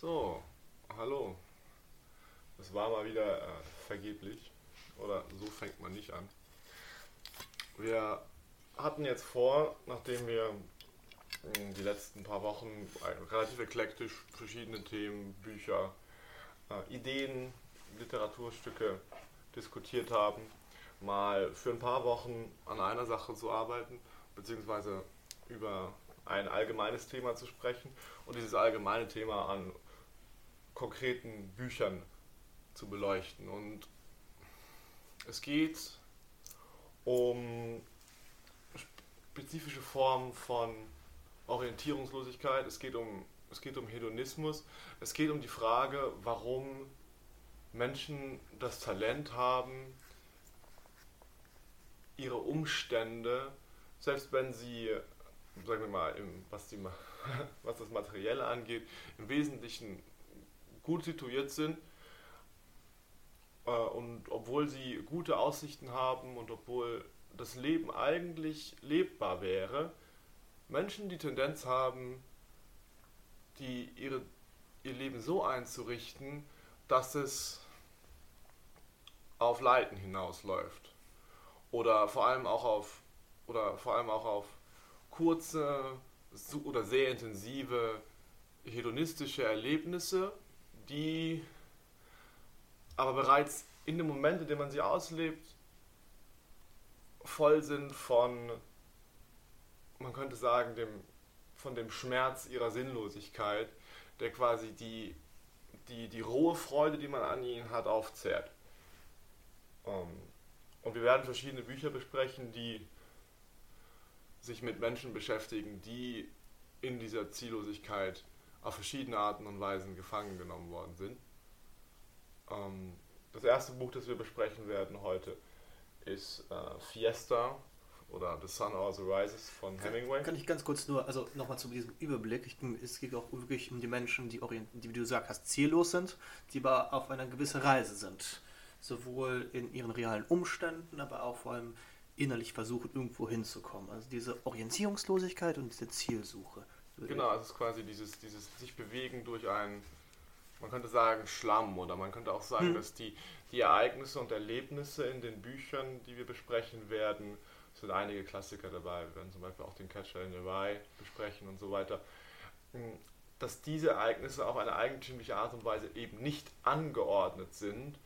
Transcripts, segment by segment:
So, hallo. Es war mal wieder äh, vergeblich. Oder so fängt man nicht an. Wir hatten jetzt vor, nachdem wir mh, die letzten paar Wochen äh, relativ eklektisch verschiedene Themen, Bücher, äh, Ideen, Literaturstücke diskutiert haben, mal für ein paar Wochen an einer Sache zu arbeiten, beziehungsweise über ein allgemeines Thema zu sprechen und dieses allgemeine Thema an konkreten Büchern zu beleuchten. Und es geht um spezifische Formen von Orientierungslosigkeit, es geht um, es geht um Hedonismus, es geht um die Frage, warum Menschen das Talent haben, ihre Umstände, selbst wenn sie, sagen wir mal, im, was, die, was das Materielle angeht, im Wesentlichen gut situiert sind, äh, und obwohl sie gute Aussichten haben und obwohl das Leben eigentlich lebbar wäre, Menschen die Tendenz haben, die ihre, ihr Leben so einzurichten, dass es auf Leiden hinausläuft. Oder vor allem auch auf, oder vor allem auch auf kurze oder sehr intensive hedonistische Erlebnisse, die aber bereits in dem Moment, in dem man sie auslebt, voll sind von, man könnte sagen, dem, von dem Schmerz ihrer Sinnlosigkeit, der quasi die, die, die rohe Freude, die man an ihnen hat, aufzehrt. Ähm, und wir werden verschiedene Bücher besprechen, die sich mit Menschen beschäftigen, die in dieser Ziellosigkeit auf verschiedene Arten und Weisen gefangen genommen worden sind. Ähm, das erste Buch, das wir besprechen werden heute, ist äh, Fiesta oder The Sun Also Rises von Hemingway. Kann ich ganz kurz nur, also nochmal zu diesem Überblick. Ich, es geht auch wirklich um die Menschen, die, die, wie du gesagt hast, ziellos sind, die aber auf einer gewissen Reise sind. Sowohl in ihren realen Umständen, aber auch vor allem innerlich versuchen, irgendwo hinzukommen. Also diese Orientierungslosigkeit und diese Zielsuche. Genau, es ist quasi dieses, dieses sich bewegen durch ein man könnte sagen Schlamm oder man könnte auch sagen, hm. dass die, die Ereignisse und Erlebnisse in den Büchern, die wir besprechen werden, es sind einige Klassiker dabei, wir werden zum Beispiel auch den Catcher in the Rye besprechen und so weiter, hm, dass diese Ereignisse auf eine eigentümliche Art und Weise eben nicht angeordnet sind,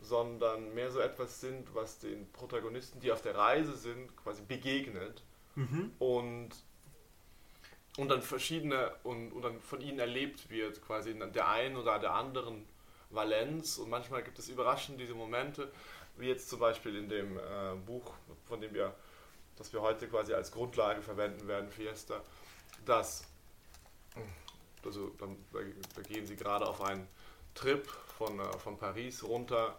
sondern mehr so etwas sind, was den Protagonisten, die auf der Reise sind, quasi begegnet mhm. und und dann verschiedene und, und dann von ihnen erlebt wird, quasi in der einen oder der anderen Valenz. Und manchmal gibt es überraschend diese Momente, wie jetzt zum Beispiel in dem äh, Buch, von dem wir, das wir heute quasi als Grundlage verwenden werden, Fiesta, dass, also dann, da gehen sie gerade auf einen Trip von, äh, von Paris runter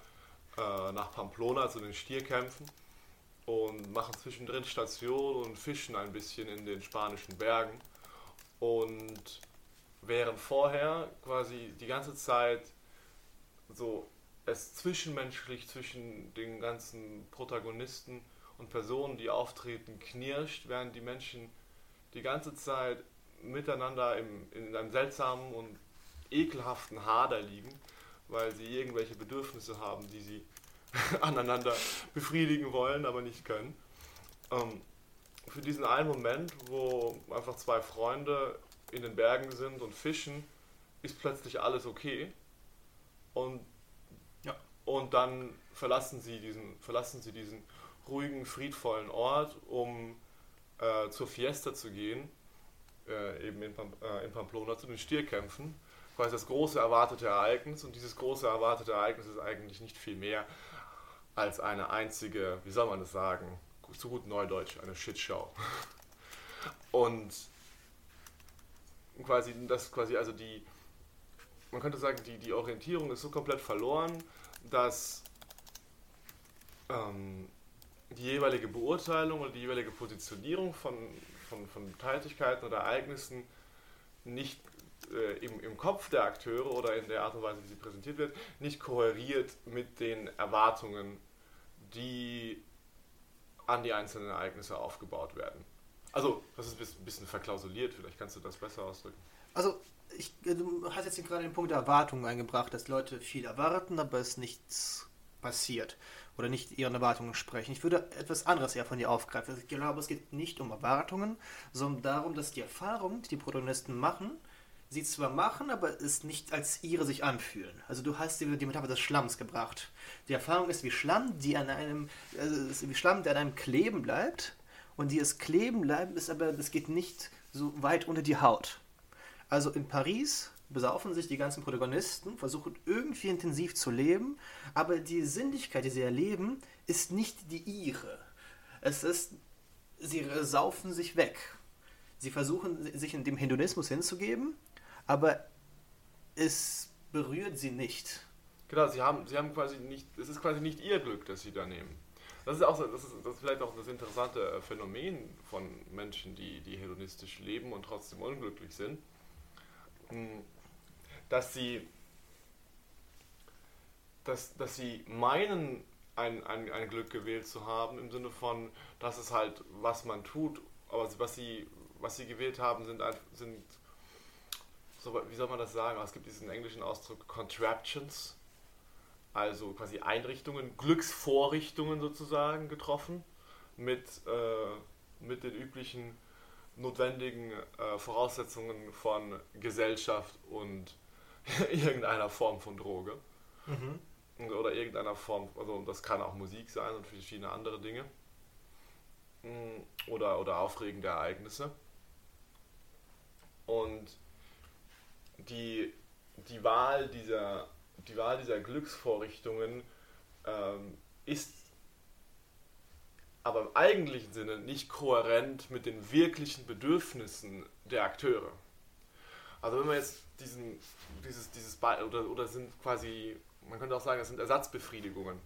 äh, nach Pamplona zu den Stierkämpfen und machen zwischendrin Station und fischen ein bisschen in den spanischen Bergen. Und während vorher quasi die ganze Zeit so es zwischenmenschlich zwischen den ganzen Protagonisten und Personen, die auftreten, knirscht, während die Menschen die ganze Zeit miteinander im, in einem seltsamen und ekelhaften Hader liegen, weil sie irgendwelche Bedürfnisse haben, die sie aneinander befriedigen wollen, aber nicht können. Ähm, für diesen einen Moment, wo einfach zwei Freunde in den Bergen sind und fischen, ist plötzlich alles okay. Und, ja. und dann verlassen sie diesen, verlassen sie diesen ruhigen, friedvollen Ort, um äh, zur Fiesta zu gehen, äh, eben in, Pam äh, in Pamplona zu den Stierkämpfen. Quasi das große erwartete Ereignis. Und dieses große erwartete Ereignis ist eigentlich nicht viel mehr als eine einzige, wie soll man das sagen, zu gut Neudeutsch, eine Shitshow. Und quasi das quasi, also die, man könnte sagen, die, die Orientierung ist so komplett verloren, dass ähm, die jeweilige Beurteilung oder die jeweilige Positionierung von, von, von Tätigkeiten oder Ereignissen nicht äh, im, im Kopf der Akteure oder in der Art und Weise, wie sie präsentiert wird, nicht kohäriert mit den Erwartungen, die an die einzelnen Ereignisse aufgebaut werden. Also, das ist ein bisschen verklausuliert, vielleicht kannst du das besser ausdrücken. Also, ich, du hast jetzt gerade den Punkt der Erwartungen eingebracht, dass Leute viel erwarten, aber es nichts passiert oder nicht ihren Erwartungen sprechen. Ich würde etwas anderes eher von dir aufgreifen. Ich glaube, es geht nicht um Erwartungen, sondern darum, dass die Erfahrung, die die Protagonisten machen, sie zwar machen, aber es nicht als ihre sich anfühlen. Also du hast die, die Metapher des Schlamms gebracht. Die Erfahrung ist wie Schlamm, die an einem, äh, wie Schlamm, der an einem kleben bleibt. Und dieses Kleben bleiben ist aber, das geht nicht so weit unter die Haut. Also in Paris besaufen sich die ganzen Protagonisten, versuchen irgendwie intensiv zu leben, aber die Sinnlichkeit, die sie erleben, ist nicht die ihre. Es ist, sie saufen sich weg. Sie versuchen sich in dem Hedonismus hinzugeben, aber es berührt sie nicht. Genau, sie haben, sie haben quasi nicht, es ist quasi nicht ihr Glück, das sie da nehmen. Das ist auch das ist, das ist vielleicht auch das interessante Phänomen von Menschen, die, die hedonistisch leben und trotzdem unglücklich sind hm, dass sie, dass, dass sie meinen, ein, ein, ein Glück gewählt zu haben, im Sinne von, das ist halt, was man tut, aber was sie, was sie gewählt haben, sind, sind so, wie soll man das sagen? Es gibt diesen englischen Ausdruck Contraptions, also quasi Einrichtungen, Glücksvorrichtungen sozusagen getroffen, mit, äh, mit den üblichen notwendigen äh, Voraussetzungen von Gesellschaft und irgendeiner Form von Droge. Mhm. Oder irgendeiner Form, also das kann auch Musik sein und verschiedene andere Dinge. Mm, oder, oder aufregende Ereignisse. Und die, die, Wahl dieser, die Wahl dieser Glücksvorrichtungen ähm, ist aber im eigentlichen Sinne nicht kohärent mit den wirklichen Bedürfnissen der Akteure. Also wenn man jetzt diesen, dieses, dieses, oder, oder sind quasi, man könnte auch sagen, das sind Ersatzbefriedigungen.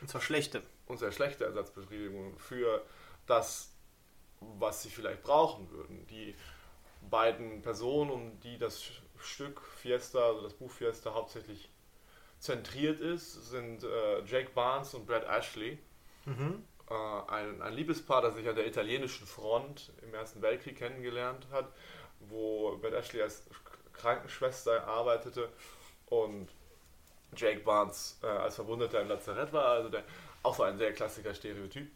Und zwar schlechte. Und sehr schlechte Ersatzbefriedigungen für das, was sie vielleicht brauchen würden. Die beiden Personen, um die das Stück Fiesta, also das Buch Fiesta hauptsächlich zentriert ist, sind äh, Jake Barnes und Brad Ashley. Mhm äh, ein, ein Liebespaar, das sich an der italienischen Front im Ersten Weltkrieg kennengelernt hat, wo Beth Ashley als Krankenschwester arbeitete und Jake Barnes äh, als Verwundeter im Lazarett war, also der, auch so ein sehr klassischer Stereotyp.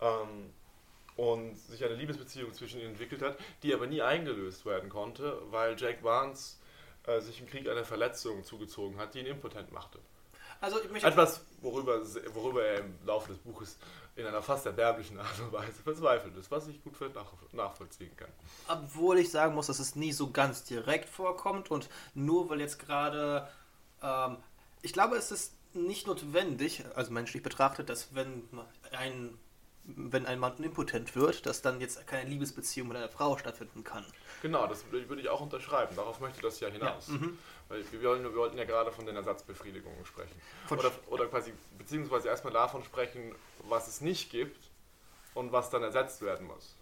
Ähm, und sich eine Liebesbeziehung zwischen ihnen entwickelt hat, die aber nie eingelöst werden konnte, weil Jake Barnes äh, sich im Krieg eine Verletzung zugezogen hat, die ihn impotent machte. Also Etwas, worüber, worüber er im Laufe des Buches in einer fast erbärmlichen Art und Weise verzweifelt ist, was ich gut nachvollziehen kann. Obwohl ich sagen muss, dass es nie so ganz direkt vorkommt und nur weil jetzt gerade, ähm, ich glaube, es ist nicht notwendig, also menschlich betrachtet, dass wenn ein wenn ein Mann impotent wird, dass dann jetzt keine Liebesbeziehung mit einer Frau stattfinden kann. Genau, das würde ich auch unterschreiben. Darauf möchte das ja hinaus. Ja, mhm. Weil wir, wollten, wir wollten ja gerade von den Ersatzbefriedigungen sprechen. oder, oder quasi, beziehungsweise erstmal davon sprechen, was es nicht gibt und was dann ersetzt werden muss.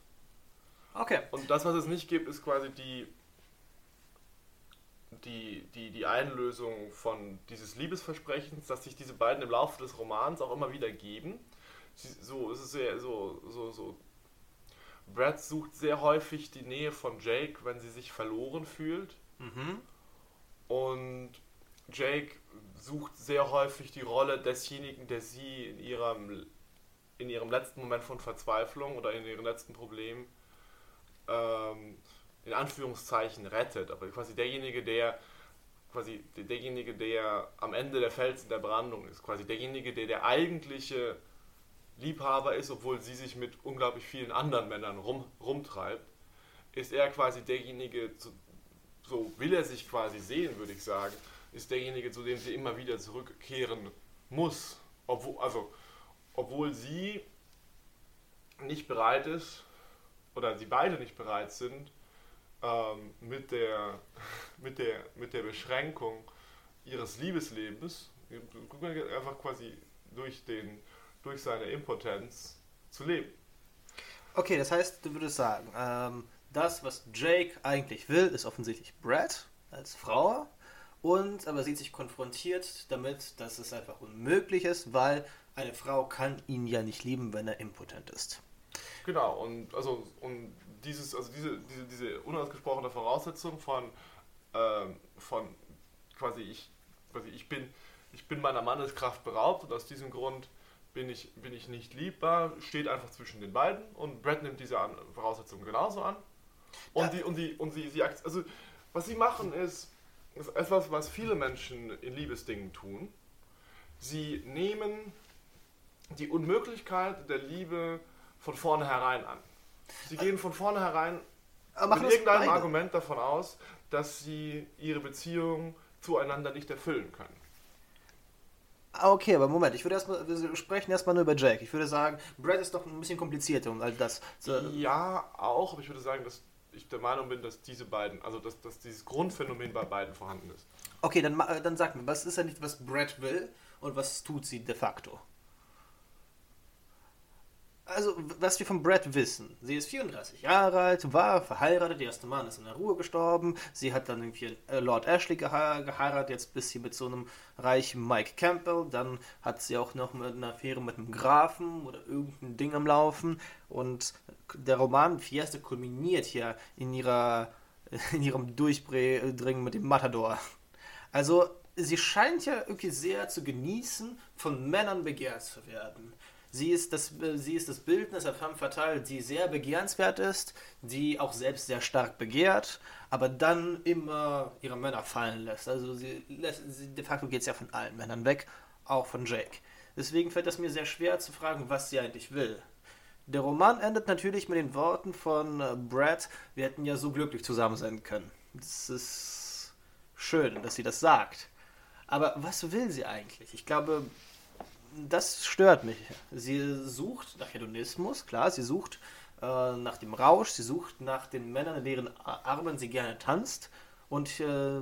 Okay. Und das, was es nicht gibt, ist quasi die, die, die, die Einlösung von dieses Liebesversprechens, dass sich diese beiden im Laufe des Romans auch immer wieder geben. So, es ist sehr, so, so, so. Brad sucht sehr häufig die Nähe von Jake, wenn sie sich verloren fühlt. Mhm. Und Jake sucht sehr häufig die Rolle desjenigen, der sie in ihrem, in ihrem letzten Moment von Verzweiflung oder in ihrem letzten Problem ähm, in Anführungszeichen rettet. Aber quasi derjenige, der quasi derjenige, der am Ende der Felsen der Brandung ist, quasi derjenige, der der eigentliche Liebhaber ist, obwohl sie sich mit unglaublich vielen anderen Männern rum, rumtreibt, ist er quasi derjenige, zu, so will er sich quasi sehen, würde ich sagen, ist derjenige, zu dem sie immer wieder zurückkehren muss. Obwohl, also, obwohl sie nicht bereit ist, oder sie beide nicht bereit sind, ähm, mit, der, mit, der, mit der Beschränkung ihres Liebeslebens, einfach quasi durch, den, durch seine Impotenz zu leben. Okay, das heißt, du würdest sagen, ähm, das, was Jake eigentlich will, ist offensichtlich Brad als Frau. Und aber sieht sich konfrontiert damit, dass es einfach unmöglich ist, weil eine Frau kann ihn ja nicht lieben, wenn er impotent ist. Genau, und also und dieses, also diese, diese, diese unausgesprochene Voraussetzung von ähm, von quasi ich, quasi ich bin, ich bin meiner Manneskraft beraubt und aus diesem Grund bin ich, bin ich nicht liebbar, steht einfach zwischen den beiden und Brad nimmt diese an Voraussetzungen genauso an. Und, Ja. die, und, die, und sie, sie, also was sie machen ist, ist etwas, was viele Menschen in Liebesdingen tun. Sie nehmen die Unmöglichkeit der Liebe von vornherein an. Sie gehen von vornherein mit das irgendeinem beide. Argument davon aus, dass sie ihre Beziehung zueinander nicht erfüllen können. Ah, Okay, aber Moment, ich würde erstmal, wir sprechen erstmal nur über Jack. Ich würde sagen, Brad ist doch ein bisschen komplizierter und all das. So, Ja, auch, aber ich würde sagen, dass ich der Meinung bin, dass diese beiden, also dass, dass dieses Grundphänomen bei beiden vorhanden ist. Okay, dann, äh, dann sag mir, was ist denn nicht, was Brad will und was tut sie de facto? Also, was wir von Brad wissen. Sie ist 34 Jahre alt, war verheiratet, der erste Mann ist in der Ruhe gestorben. Sie hat dann irgendwie äh, Lord Ashley gehe geheiratet, jetzt bis sie mit so einem reichen Mike Campbell. Dann hat sie auch noch mit einer Affäre mit einem Grafen oder irgendein Ding am Laufen. Und der Roman Fiesta kulminiert hier in ihrer in ihrem Durchdringen mit dem Matador. Also, sie scheint ja irgendwie sehr zu genießen, von Männern begehrt zu werden. Sie ist das, äh, sie ist das Bildnis der femme fatale, die sehr begehrenswert ist, die auch selbst sehr stark begehrt, aber dann immer ihre Männer fallen lässt. Also sie lässt, sie, de facto geht es ja von allen Männern weg, auch von Jake. Deswegen fällt es mir sehr schwer zu fragen, was sie eigentlich will. Der Roman endet natürlich mit den Worten von äh, Brad, wir hätten ja so glücklich zusammen sein können. Das ist schön, dass sie das sagt. Aber was will sie eigentlich? Ich glaube, das stört mich. Sie sucht nach Hedonismus, klar, sie sucht äh, nach dem Rausch, sie sucht nach den Männern, in deren Armen sie gerne tanzt und äh,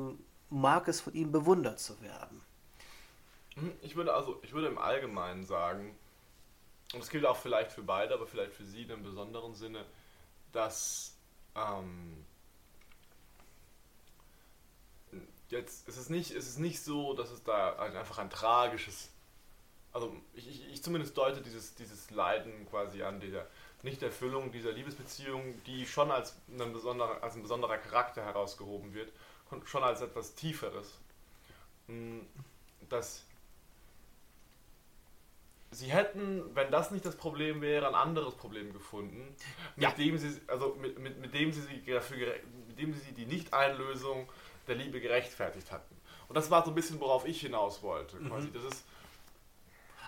mag es von ihnen bewundert zu werden. Hm, Ich würde also, ich würde im Allgemeinen sagen, und es gilt auch vielleicht für beide, aber vielleicht für sie in einem besonderen Sinne, dass ähm, jetzt ist es nicht, ist nicht so, dass es da ein, einfach ein tragisches, also ich, ich, ich zumindest deute dieses, dieses Leiden quasi an dieser Nichterfüllung dieser Liebesbeziehung, die schon als, ein besonderer, als ein besonderer Charakter herausgehoben wird, schon als etwas Tieferes. Hm, Dass Sie hätten, wenn das nicht das Problem wäre, ein anderes Problem gefunden, mit Ja. dem sie, also mit, mit, mit dem sie sie dafür, mit dem sie die Nicht-Einlösung der Liebe gerechtfertigt hatten. Und das war so ein bisschen, worauf ich hinaus wollte. Quasi. Das ist,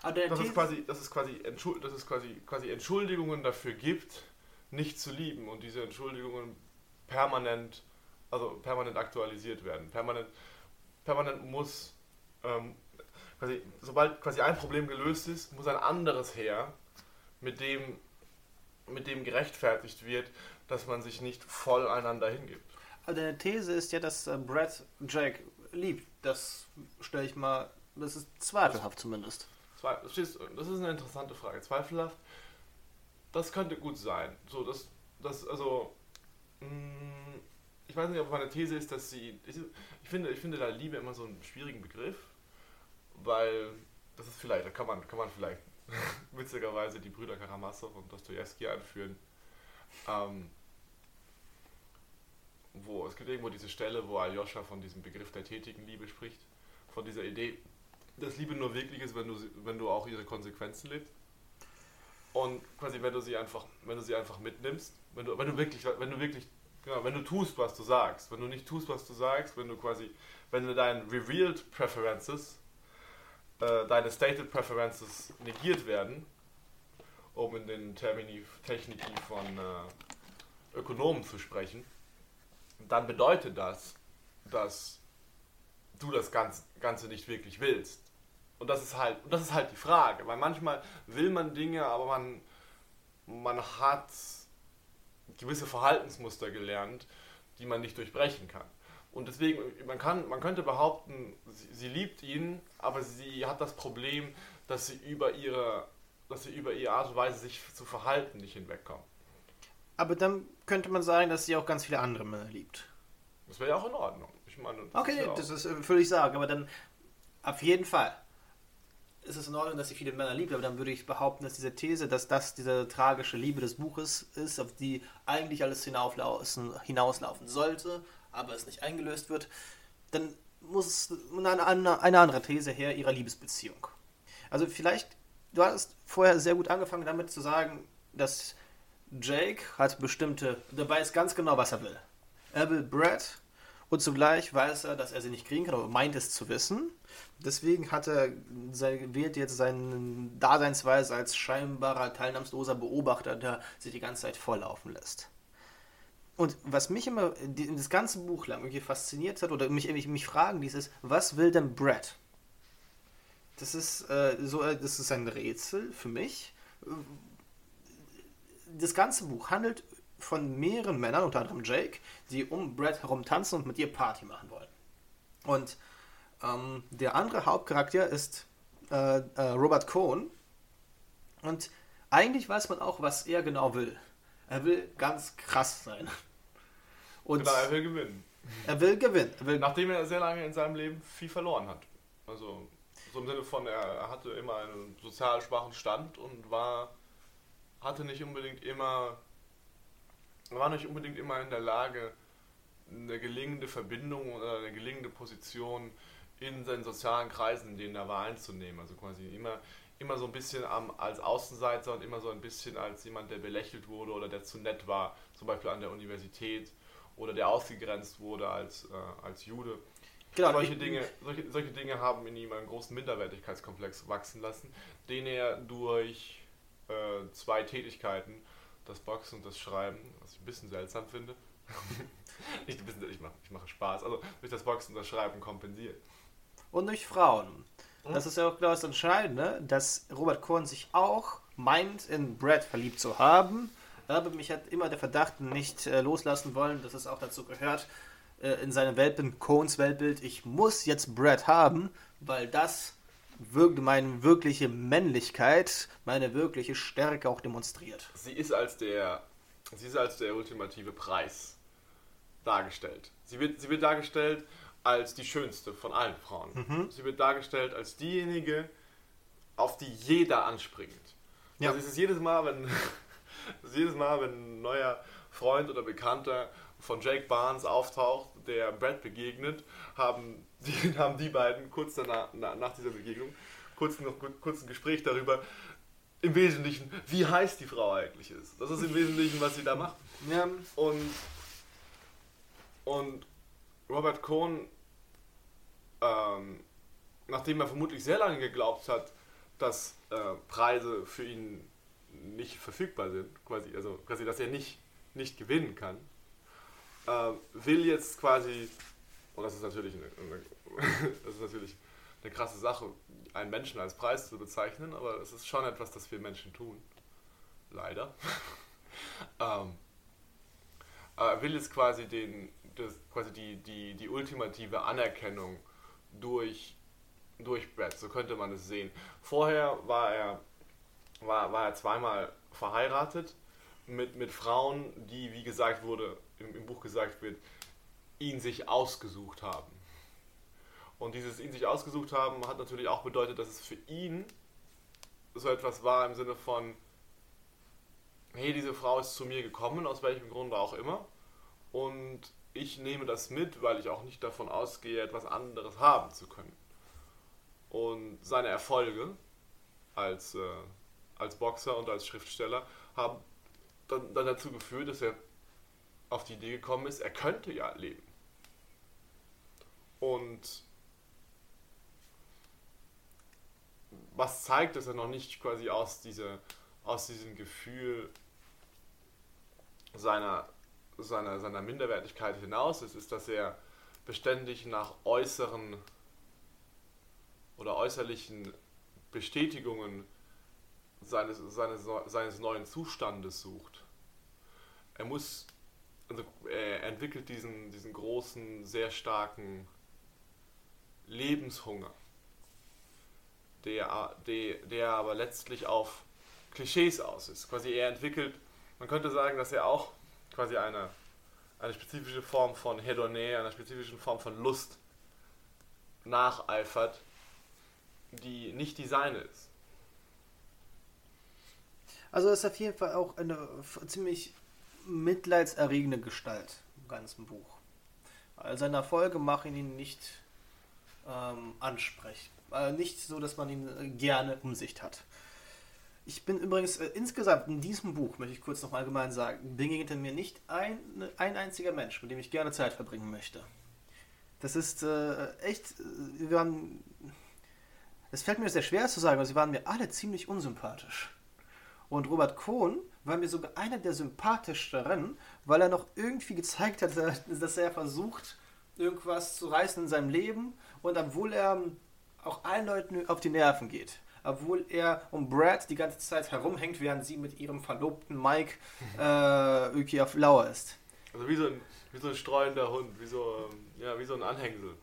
Dass es quasi, dass es quasi, Entschuld, dass es quasi, quasi Entschuldigungen dafür gibt, nicht zu lieben und diese Entschuldigungen permanent, also permanent aktualisiert werden. Permanent, permanent muss, ähm, quasi, sobald quasi ein Problem gelöst ist, muss ein anderes her, mit dem, mit dem gerechtfertigt wird, dass man sich nicht voll einander hingibt. Aber deine These ist ja, dass äh, Brad Jack liebt. Das stelle ich mal, das ist zweifelhaft zumindest. Das ist eine interessante Frage. Zweifelhaft, das könnte gut sein. So, das, das, also, mh, ich weiß nicht, ob meine These ist, dass sie, ich, ich finde, ich finde da Liebe immer so einen schwierigen Begriff, weil das ist vielleicht, da kann man, kann man vielleicht witzigerweise die Brüder Karamasow und Dostoevsky anführen. Ähm, wo es gibt irgendwo diese Stelle, wo Aljoscha von diesem Begriff der tätigen Liebe spricht, von dieser Idee, dass Liebe nur wirklich ist, wenn du, wenn du auch ihre Konsequenzen lebst. Und quasi, wenn du sie einfach, wenn du sie einfach mitnimmst, wenn du, wenn du wirklich, wenn du wirklich, genau, wenn du tust, was du sagst, wenn du nicht tust, was du sagst, wenn du quasi, wenn du deine revealed preferences, äh, deine stated preferences negiert werden, um in den Termini, Techniki von äh, Ökonomen zu sprechen, dann bedeutet das, dass du das Ganze, nicht wirklich willst. Und das ist halt, und das ist halt die Frage, weil manchmal will man Dinge, aber man, man hat gewisse Verhaltensmuster gelernt, die man nicht durchbrechen kann. Und deswegen, man, kann, man könnte behaupten, sie, sie liebt ihn, aber sie hat das Problem, dass sie über ihre, dass sie über ihre Art und Weise, sich zu verhalten, nicht hinwegkommt. Aber dann könnte man sagen, dass sie auch ganz viele andere Männer liebt. Das wäre ja auch in Ordnung. Ich meine, das Okay, ist ja das ist äh, völlig sagen, aber dann auf jeden Fall ist es in Ordnung, dass sie viele Männer liebt, aber dann würde ich behaupten, dass diese These, dass das diese tragische Liebe des Buches ist, auf die eigentlich alles hinauflaufen, hinauslaufen sollte, aber es nicht eingelöst wird, dann muss eine, eine, eine andere These her ihrer Liebesbeziehung. Also vielleicht, du hast vorher sehr gut angefangen damit zu sagen, dass Jake hat bestimmte, der weiß ganz genau, was er will. Er will Brad und zugleich weiß er, dass er sie nicht kriegen kann, aber meint es zu wissen. Deswegen hat er, wählt jetzt seine Daseinsweise als scheinbarer teilnahmsloser Beobachter, der sich die ganze Zeit volllaufen lässt. Und was mich immer das ganze Buch lang irgendwie fasziniert hat oder mich, mich, mich fragen ließ, ist, was will denn Brad? Das ist, äh, so, äh, das ist ein Rätsel für mich. Das ganze Buch handelt von mehreren Männern, unter anderem Jake, die um Brad herum tanzen und mit ihr Party machen wollen. Und ähm, der andere Hauptcharakter ist äh, äh, Robert Cohn. Und eigentlich weiß man auch, was er genau will. Er will ganz krass sein. Und genau, er will gewinnen. Er will gewinnen. Er will Nachdem er sehr lange in seinem Leben viel verloren hat. Also so im Sinne von, er hatte immer einen sozial schwachen Stand und war, hatte nicht unbedingt immer war nicht unbedingt immer in der Lage, eine gelingende Verbindung oder eine gelingende Position in seinen sozialen Kreisen, in denen er war, einzunehmen. Also quasi immer, immer so ein bisschen am, als Außenseiter und immer so ein bisschen als jemand, der belächelt wurde oder der zu nett war, zum Beispiel an der Universität oder der ausgegrenzt wurde als, äh, als Jude. Genau, solche, Dinge, solche, solche Dinge haben in ihm einen großen Minderwertigkeitskomplex wachsen lassen, den er durch äh, zwei Tätigkeiten das Boxen und das Schreiben, was ich ein bisschen seltsam finde. Nicht ein bisschen, ich mache, ich mache Spaß, also durch das Boxen und das Schreiben kompensiert. Und durch Frauen. Hm? Das ist ja auch genau das Entscheidende, dass Robert Cohen sich auch meint, in Brad verliebt zu haben. Aber mich hat immer der Verdacht nicht äh, loslassen wollen, dass es auch dazu gehört, äh, in seinem Weltbild, Cohns Weltbild, ich muss jetzt Brad haben, weil das meine wirkliche Männlichkeit, meine wirkliche Stärke auch demonstriert. Sie ist als der, sie ist als der ultimative Preis dargestellt. Sie wird, sie wird dargestellt als die schönste von allen Frauen. Mhm. Sie wird dargestellt als diejenige, auf die jeder anspringt. Ja. Also es ist jedes Mal, wenn ist jedes Mal, wenn ein neuer Freund oder Bekannter von Jake Barnes auftaucht, der Brad begegnet, haben die, haben die beiden kurz danach, nach dieser Begegnung kurz, noch, kurz ein Gespräch darüber, im Wesentlichen, wie heiß die Frau eigentlich ist. Das ist im Wesentlichen, was sie da macht. Ja. Und, und Robert Cohn, ähm, nachdem er vermutlich sehr lange geglaubt hat, dass äh, Preise für ihn nicht verfügbar sind, quasi, also quasi, dass er nicht, nicht gewinnen kann, äh, will jetzt quasi, und das ist natürlich eine, eine das ist natürlich eine krasse Sache, einen Menschen als Preis zu bezeichnen, aber es ist schon etwas, das wir Menschen tun. Leider. ähm, will jetzt quasi, den, das, quasi die, die, die ultimative Anerkennung durch, durch Brad, so könnte man es sehen. Vorher war er, war, war er zweimal verheiratet mit, mit Frauen, die, wie gesagt wurde, im, im Buch gesagt wird, ihn sich ausgesucht haben. Und dieses ihn sich ausgesucht haben hat natürlich auch bedeutet, dass es für ihn so etwas war im Sinne von, hey, diese Frau ist zu mir gekommen, aus welchem Grunde auch immer. Und ich nehme das mit, weil ich auch nicht davon ausgehe, etwas anderes haben zu können. Und seine Erfolge als, äh, als Boxer und als Schriftsteller haben dann, dann dazu geführt, dass er auf die Idee gekommen ist, er könnte ja leben. Und was zeigt, dass er noch nicht quasi aus, diese, aus diesem Gefühl seiner, seiner, seiner Minderwertigkeit hinaus ist, ist, dass er beständig nach äußeren oder äußerlichen Bestätigungen seines, seines, seines neuen Zustandes sucht. Er muss also er entwickelt diesen, diesen großen, sehr starken Lebenshunger, der, der, der aber letztlich auf Klischees aus ist. Quasi er entwickelt, man könnte sagen, dass er auch quasi eine, eine spezifische Form von Hedonä, einer spezifischen Form von Lust nacheifert, die nicht die seine ist. Also ist auf jeden Fall auch eine ziemlich mitleidserregende Gestalt im ganzen Buch. All seine Erfolge machen ihn nicht ähm, ansprechbar. Äh, nicht so, dass man ihn äh, gerne um sich hat. Ich bin übrigens äh, insgesamt in diesem Buch, möchte ich kurz noch allgemein sagen, begegnet mir nicht ein, ein einziger Mensch, mit dem ich gerne Zeit verbringen möchte. Das ist äh, echt, äh, wir waren, es fällt mir sehr schwer zu sagen, aber sie waren mir alle ziemlich unsympathisch. Und Robert Kohn war mir sogar einer der sympathischeren, weil er noch irgendwie gezeigt hat, dass er versucht, irgendwas zu reißen in seinem Leben und obwohl er auch allen Leuten auf die Nerven geht obwohl er um Brad die ganze Zeit herumhängt, während sie mit ihrem Verlobten Mike äh, irgendwie auf Lauer ist. Also wie so ein, wie so ein streuender Hund, wie so, ja, wie so ein Anhängsel.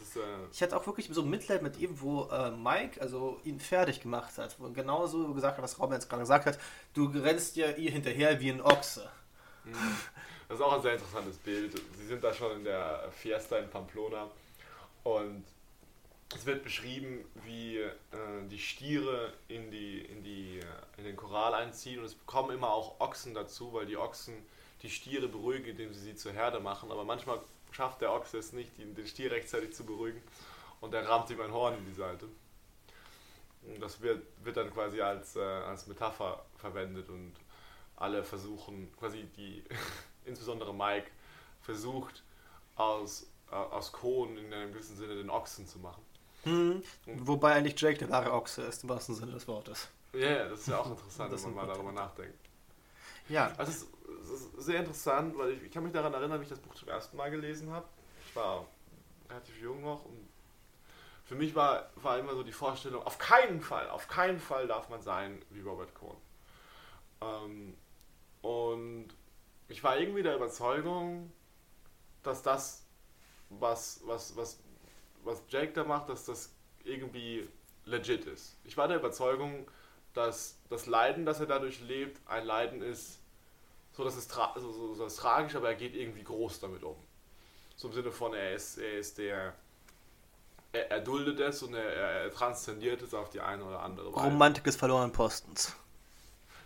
Ist, äh ich hatte auch wirklich so Mitleid mit ihm, wo äh, Mike also ihn fertig gemacht hat. Wo genauso gesagt hat, was Robin jetzt gerade gesagt hat, du rennst ja ihr hinterher wie ein Ochse. Mhm. Das ist auch ein sehr interessantes Bild. Sie sind da schon in der Fiesta in Pamplona und es wird beschrieben, wie äh, die Stiere in, die, in, die, äh, in den Choral einziehen und es kommen immer auch Ochsen dazu, weil die Ochsen die Stiere beruhigen, indem sie sie zur Herde machen. Aber manchmal schafft der Ochse es nicht, den Stier rechtzeitig zu beruhigen und er rammt ihm ein Horn in die Seite. Und das wird, wird dann quasi als, äh, als Metapher verwendet und alle versuchen, quasi die, insbesondere Mike, versucht aus, aus Kohn in einem gewissen Sinne den Ochsen zu machen. Hm. Wobei eigentlich Jake der wahre Ochse ist, im wahrsten Sinne des Wortes. Ja, yeah, das ist ja auch interessant, wenn man mal darüber nachdenkt. Ja. Also es ist, es ist sehr interessant, weil ich, ich, kann mich daran erinnern, wie ich das Buch zum ersten Mal gelesen habe. Ich war relativ jung noch und für mich war, war immer so die Vorstellung, auf keinen Fall, auf keinen Fall darf man sein wie Robert Cohn. Ähm, und ich war irgendwie der Überzeugung, dass das, was, was, was was Jake da macht, dass das irgendwie legit ist. Ich war der Überzeugung, dass das Leiden, das er dadurch lebt, ein Leiden ist, so dass es tra so, so, so, tragisch, aber er geht irgendwie groß damit um. So im Sinne von, er ist, er ist der, er, er duldet es und er, er, transzendiert es auf die eine oder andere Weise. Romantik des verlorenen Postens.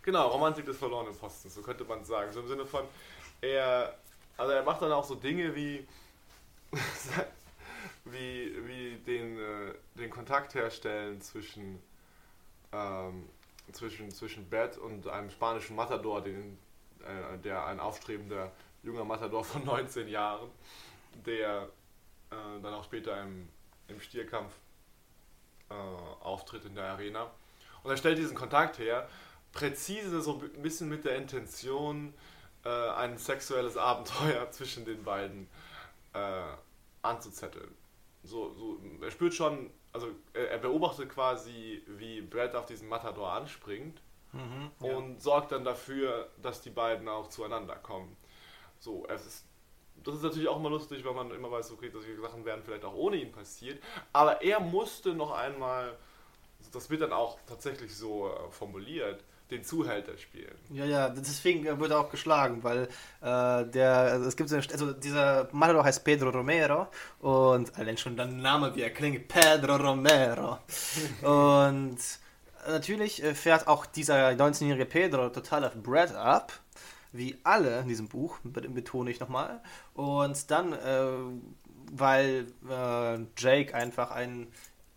Genau, Romantik des verlorenen Postens, so könnte man sagen. So im Sinne von, er, also er macht dann auch so Dinge wie, wie, wie den, äh, den Kontakt herstellen zwischen, ähm, zwischen, zwischen Beth und einem spanischen Matador, den, äh, der ein aufstrebender junger Matador von 19 Jahren, der äh, dann auch später im, im Stierkampf äh, auftritt in der Arena. Und er stellt diesen Kontakt her, präzise so ein bisschen mit der Intention, äh, ein sexuelles Abenteuer zwischen den beiden äh, anzuzetteln so, so, er spürt schon, also er, beobachtet quasi, wie Brad auf diesen Matador anspringt mhm, ja. und sorgt dann dafür, dass die beiden auch zueinander kommen. So, es ist, das ist natürlich auch immer lustig, weil man immer weiß, okay, solche Sachen werden vielleicht auch ohne ihn passiert, aber er musste noch einmal, das wird dann auch tatsächlich so äh, formuliert, den Zuhälter spielen. Ja, ja, deswegen wird er auch geschlagen, weil äh, der, also es gibt so, also dieser Matador heißt Pedro Romero und allein schon der Name, wie er klingt, Pedro Romero. und natürlich äh, fährt auch dieser 19-jährige Pedro total auf Brad ab, wie alle in diesem Buch, betone ich nochmal. Und dann, äh, weil äh, Jake einfach ein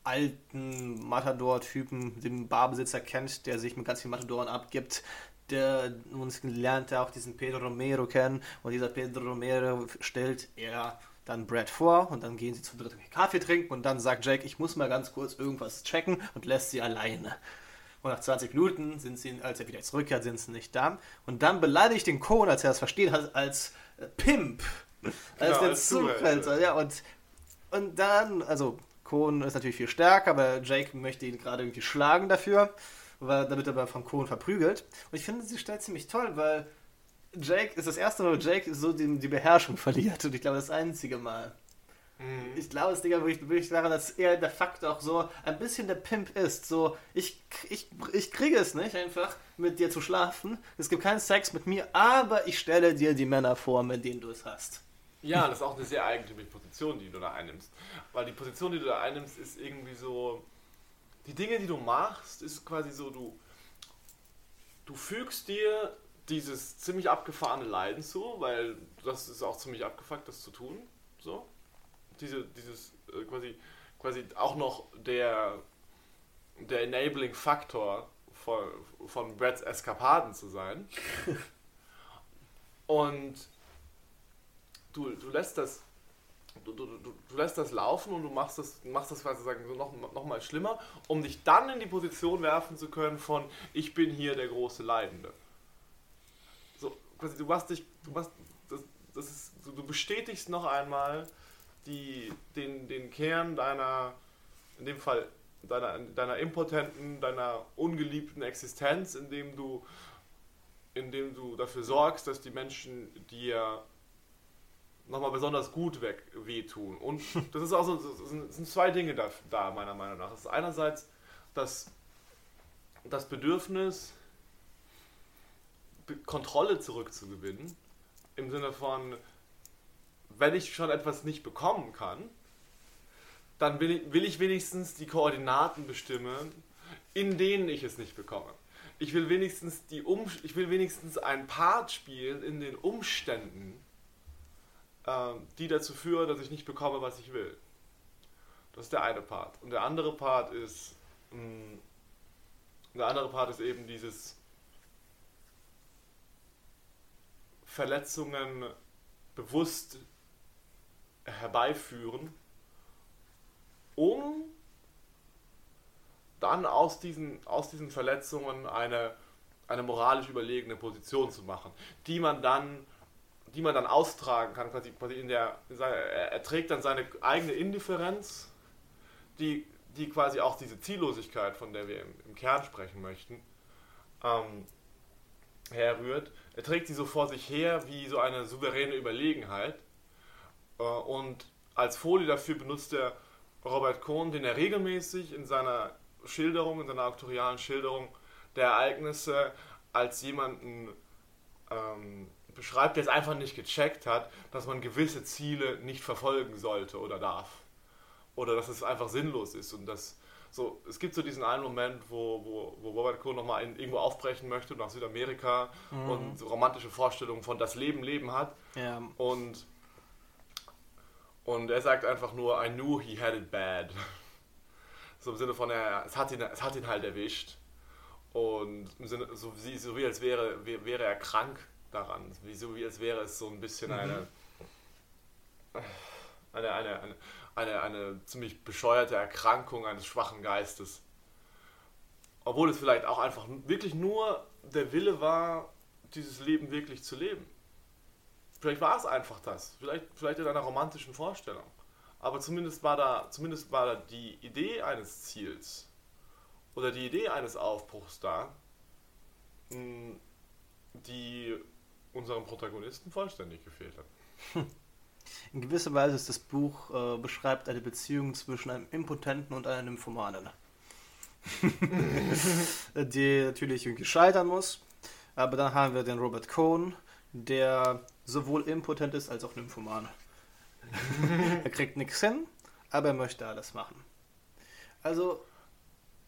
alten Matador-Typen, den Barbesitzer kennt, der sich mit ganz vielen Matadoren abgibt. Der uns lernt er auch diesen Pedro Romero kennen und dieser Pedro Romero stellt er dann Brad vor und dann gehen sie zu dritt Kaffee trinken und dann sagt Jake, ich muss mal ganz kurz irgendwas checken und lässt sie alleine. Und nach 20 Minuten sind sie, als er wieder zurückkehrt, sind sie nicht da. Und dann beleidigt den Cohen, als er das versteht, als äh, Pimp. Genau, als der Zuhälter, ja. Und, und dann, also Kohn ist natürlich viel stärker, aber Jake möchte ihn gerade irgendwie schlagen dafür, weil, damit er von Kohn verprügelt. Und ich finde, sie stellt ziemlich toll, weil Jake ist das erste Mal, wo Jake so die, die Beherrschung verliert. Und ich glaube, das einzige Mal. Mhm. Ich glaube, es Digga, wirklich, daran, dass er de facto auch so ein bisschen der Pimp ist. So, ich, ich, ich kriege es nicht einfach, mit dir zu schlafen. Es gibt keinen Sex mit mir, aber ich stelle dir die Männer vor, mit denen du es hast. Ja, das ist auch eine sehr eigentümliche Position, die du da einnimmst. Weil die Position, die du da einnimmst, ist irgendwie so. Die Dinge, die du machst, ist quasi so, du. Du fügst dir dieses ziemlich abgefahrene Leiden zu, weil das ist auch ziemlich abgefuckt, das zu tun. So. Diese, dieses äh, quasi, quasi auch noch der, der enabling Faktor von, von Brads Eskapaden zu sein. Und du, du lässt das. Du, du, du, du lässt das laufen und du machst das, machst das quasi sagen, so noch, noch mal schlimmer, um dich dann in die Position werfen zu können von ich bin hier der große Leidende. So, quasi, du machst dich, du machst, das, das ist, du bestätigst noch einmal die, den, den Kern deiner, in dem Fall deiner, deiner impotenten, deiner ungeliebten Existenz, indem du, indem du dafür sorgst, dass die Menschen dir nochmal besonders gut weg, wehtun. Und das ist auch so, das sind zwei Dinge da, da, meiner Meinung nach. Das ist einerseits das, das Bedürfnis, Kontrolle zurückzugewinnen, im Sinne von, wenn ich schon etwas nicht bekommen kann, dann will ich, will ich wenigstens die Koordinaten bestimmen, in denen ich es nicht bekomme. Ich will wenigstens die um ich will wenigstens einen Part spielen in den Umständen, die dazu führen, dass ich nicht bekomme, was ich will. Das ist der eine Part. Und der andere Part ist mh, mm, der andere Part ist eben dieses Verletzungen bewusst herbeiführen, um dann aus diesen, aus diesen Verletzungen eine, eine moralisch überlegene Position zu machen, die man dann, die man dann austragen kann, quasi, quasi in der, er trägt dann seine eigene Indifferenz, die, die quasi auch diese Ziellosigkeit, von der wir im, im Kern sprechen möchten, ähm, herrührt. Er trägt sie so vor sich her wie so eine souveräne Überlegenheit äh, und als Folie dafür benutzt er Robert Cohn, den er regelmäßig in seiner Schilderung, in seiner aktorialen Schilderung der Ereignisse als jemanden ähm, beschreibt, der es einfach nicht gecheckt hat, dass man gewisse Ziele nicht verfolgen sollte oder darf. Oder dass es einfach sinnlos ist und dass so, es gibt so diesen einen Moment, wo, wo, wo Robert Cohn nochmal irgendwo aufbrechen möchte nach Südamerika mhm. und so romantische Vorstellungen von das Leben Leben hat. Ja. Und und er sagt einfach nur, I knew he had it bad. So im Sinne von, er, es, hat ihn, es hat ihn halt erwischt. Und im Sinne, so, wie, so wie als wäre, wäre er krank daran. Wie, so wie als wäre es so ein bisschen mhm. eine, eine, eine, eine, eine, eine ziemlich bescheuerte Erkrankung eines schwachen Geistes. Obwohl es vielleicht auch einfach wirklich nur der Wille war, dieses Leben wirklich zu leben. Vielleicht war es einfach das. Vielleicht, vielleicht in einer romantischen Vorstellung. Aber zumindest war, da, zumindest war da die Idee eines Ziels oder die Idee eines Aufbruchs da, die unserem Protagonisten vollständig gefehlt hat. In gewisser Weise ist das Buch äh, beschreibt eine Beziehung zwischen einem Impotenten und einem Nymphomanen. die natürlich irgendwie scheitern muss. Aber dann haben wir den Robert Cohn, der sowohl impotent ist als auch nymphoman. er kriegt nichts hin, aber er möchte alles machen. Also.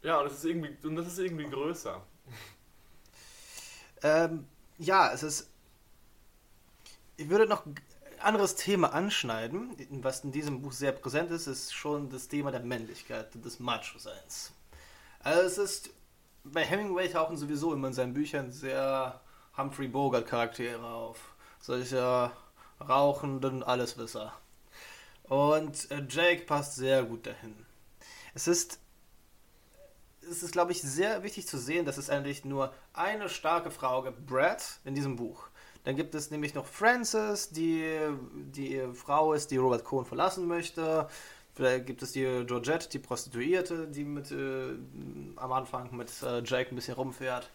Ja, und das ist irgendwie, und das ist irgendwie größer. Ähm, ja, es ist. Ich würde noch ein anderes Thema anschneiden, was in diesem Buch sehr präsent ist, ist schon das Thema der Männlichkeit, des Macho-Seins. Also es ist. Bei Hemingway tauchen sowieso immer in seinen Büchern sehr Humphrey Bogart-Charaktere auf solcher rauchenden Alleswisser. Und äh, Jake passt sehr gut dahin. Es ist, es ist, glaube ich, sehr wichtig zu sehen, dass es eigentlich nur eine starke Frau gibt, Brad, in diesem Buch. Dann gibt es nämlich noch Frances, die die Frau ist, die Robert Cohn verlassen möchte. Vielleicht gibt es die Georgette, die Prostituierte, die mit äh, am Anfang mit äh, Jake ein bisschen rumfährt.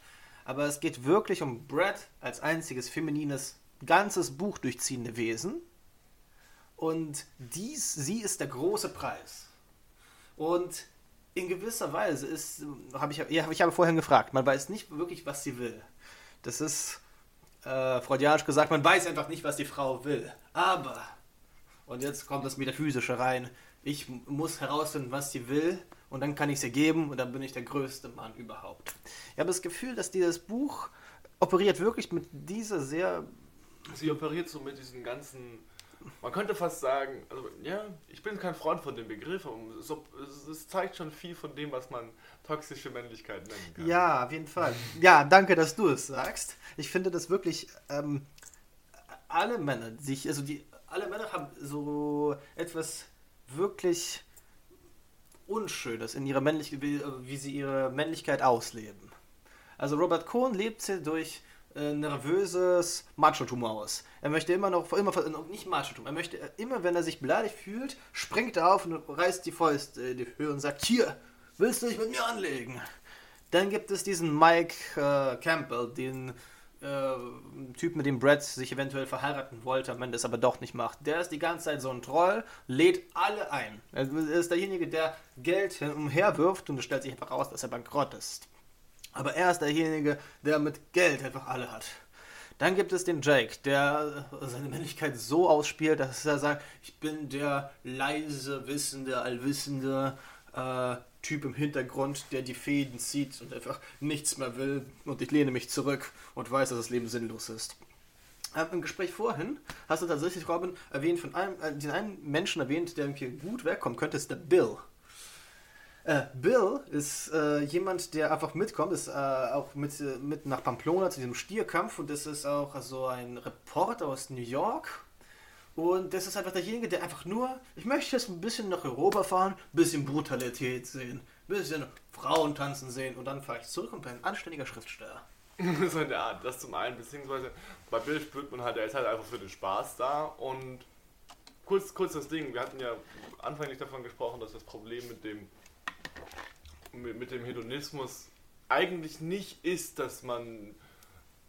Aber es geht wirklich um Brad als einziges feminines ganzes Buch durchziehende Wesen. Und dies, sie ist der große Preis. Und in gewisser Weise ist, habe ich, ja, ich habe vorhin gefragt, man weiß nicht wirklich, was sie will. Das ist äh, freudianisch gesagt, man weiß einfach nicht, was die Frau will. Aber, und jetzt kommt das Metaphysische rein, ich muss herausfinden, was sie will und dann kann ich sie geben und dann bin ich der größte Mann überhaupt. Ich habe das Gefühl, dass dieses Buch operiert wirklich mit dieser sehr Sie operiert so mit diesen ganzen man könnte fast sagen, also ja, ich bin kein Freund von dem Begriff, aber es, zeigt schon viel von dem, was man toxische Männlichkeit nennen kann. Ja, auf jeden Fall. Ja, danke, dass du es sagst. Ich finde das wirklich, ähm, alle Männer, sich, also die, alle Männer haben so etwas wirklich Unschönes in ihrer Männlichkeit, wie, wie sie ihre Männlichkeit ausleben. Also Robert Cohn lebt sie durch äh, nervöses Machotum aus. Er möchte immer noch, immer, nicht Machotum, er möchte immer, wenn er sich beleidigt fühlt, springt er auf und reißt die Fäuste in die Höhe und sagt, hier, willst du dich mit mir anlegen? Dann gibt es diesen Mike äh, Campbell, den äh, Typ, mit dem Brad sich eventuell verheiraten wollte, am Ende es aber doch nicht macht. Der ist die ganze Zeit so ein Troll, lädt alle ein. Er ist derjenige, der Geld umherwirft und es stellt sich einfach raus, dass er bankrott ist. Aber er ist derjenige, der mit Geld einfach alle hat. Dann gibt es den Jake, der seine Männlichkeit so ausspielt, dass er sagt, ich bin der leise, wissende, allwissende äh, Typ im Hintergrund, der die Fäden zieht und einfach nichts mehr will und ich lehne mich zurück und weiß, dass das Leben sinnlos ist. Ähm, Im Gespräch vorhin hast du tatsächlich, Robin, erwähnt von einem, äh, den einen Menschen erwähnt, der hier gut wegkommen könnte, ist der Bill. Äh, Bill ist äh, jemand, der einfach mitkommt, ist äh, auch mit, mit nach Pamplona zu diesem Stierkampf und das ist auch so ein Reporter aus New York. Und das ist einfach derjenige, der einfach nur, ich möchte jetzt ein bisschen nach Europa fahren, ein bisschen Brutalität sehen, ein bisschen Frauen tanzen sehen und dann fahre ich zurück und bin ein anständiger Schriftsteller. so in der Art, das zum einen, beziehungsweise bei Bill spürt man halt, er ist halt einfach für den Spaß da und kurz, kurz das Ding, wir hatten ja anfänglich davon gesprochen, dass das Problem mit dem mit, mit dem Hedonismus eigentlich nicht ist, dass man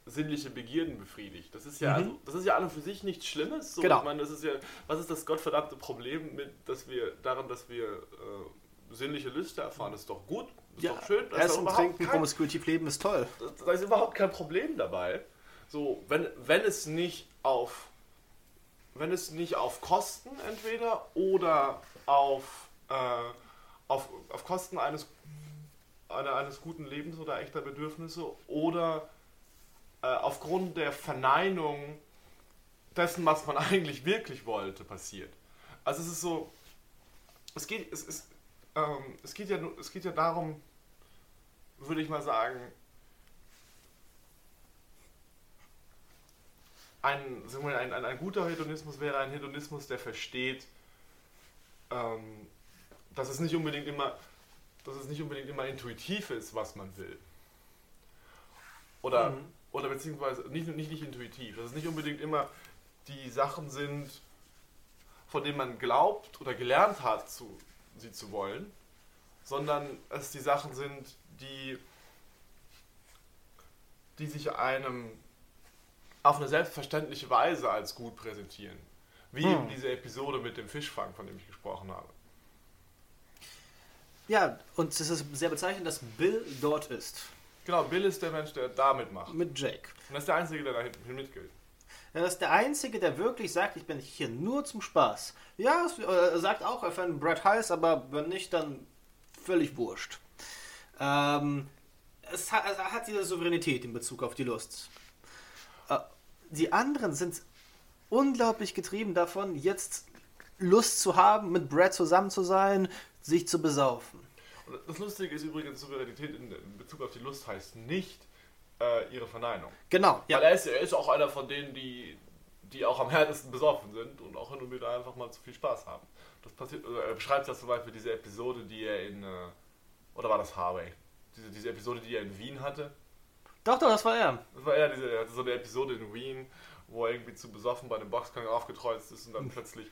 sinnliche Begierden befriedigt. Das ist ja, mhm. also, das ist ja an und für sich nichts Schlimmes. So, genau. Ich meine, das ist ja, was ist das gottverdammte Problem mit, dass wir daran, dass wir äh, sinnliche Lüste erfahren? Das ist doch gut, das ja, ist doch schön. Das Essen, Trinken, promiskuitiv leben ist toll. Da ist überhaupt kein Problem dabei. So, wenn, wenn es nicht auf wenn es nicht auf Kosten entweder oder auf, äh, auf, auf Kosten eines einer, eines guten Lebens oder echter Bedürfnisse oder äh, aufgrund der Verneinung dessen, was man eigentlich wirklich wollte, passiert. Also es ist so, es geht, es, ist, ähm, es geht, ja, es geht ja darum, würde ich mal sagen, ein, ein, ein, ein guter Hedonismus wäre ein Hedonismus, der versteht, ähm, dass es nicht unbedingt immer dass es nicht unbedingt immer intuitiv ist, was man will. Oder, mhm. oder beziehungsweise nicht, nicht, nicht intuitiv, dass es nicht unbedingt immer die Sachen sind, von denen man glaubt oder gelernt hat, zu, sie zu wollen, sondern es die Sachen sind, die, die sich einem auf eine selbstverständliche Weise als gut präsentieren. Wie hm. eben diese Episode mit dem Fischfang, von dem ich gesprochen habe. Ja, und es ist sehr bezeichnend, dass Bill dort ist. Genau, Bill ist der Mensch, der da mitmacht. Mit Jake. Und das ist der Einzige, der da hinten mitgeht. Ja, das ist der Einzige, der wirklich sagt, ich bin hier nur zum Spaß. Ja, er sagt auch, er findet Brad heiß, aber wenn nicht, dann völlig wurscht. Ähm, es hat, er hat diese Souveränität in Bezug auf die Lust. Äh, die anderen sind unglaublich getrieben davon, jetzt Lust zu haben, mit Brad zusammen zu sein, sich zu besaufen. Und das Lustige ist übrigens, Souveränität in Bezug auf die Lust heißt nicht äh, ihre Verneinung. Genau. Ja. Weil er ist, er ist auch einer von denen, die, die auch am härtesten besoffen sind und auch hin und wieder einfach mal zu viel Spaß haben. Das passiert, also er beschreibt ja zum Beispiel diese Episode, die er in, äh, oder war das Harvey? Diese, diese Episode, die er in Wien hatte. Doch, doch, das war er. Das war er, diese, er hatte so eine Episode in Wien, wo er irgendwie zu besoffen bei dem Boxgang aufgekreuzt ist und dann plötzlich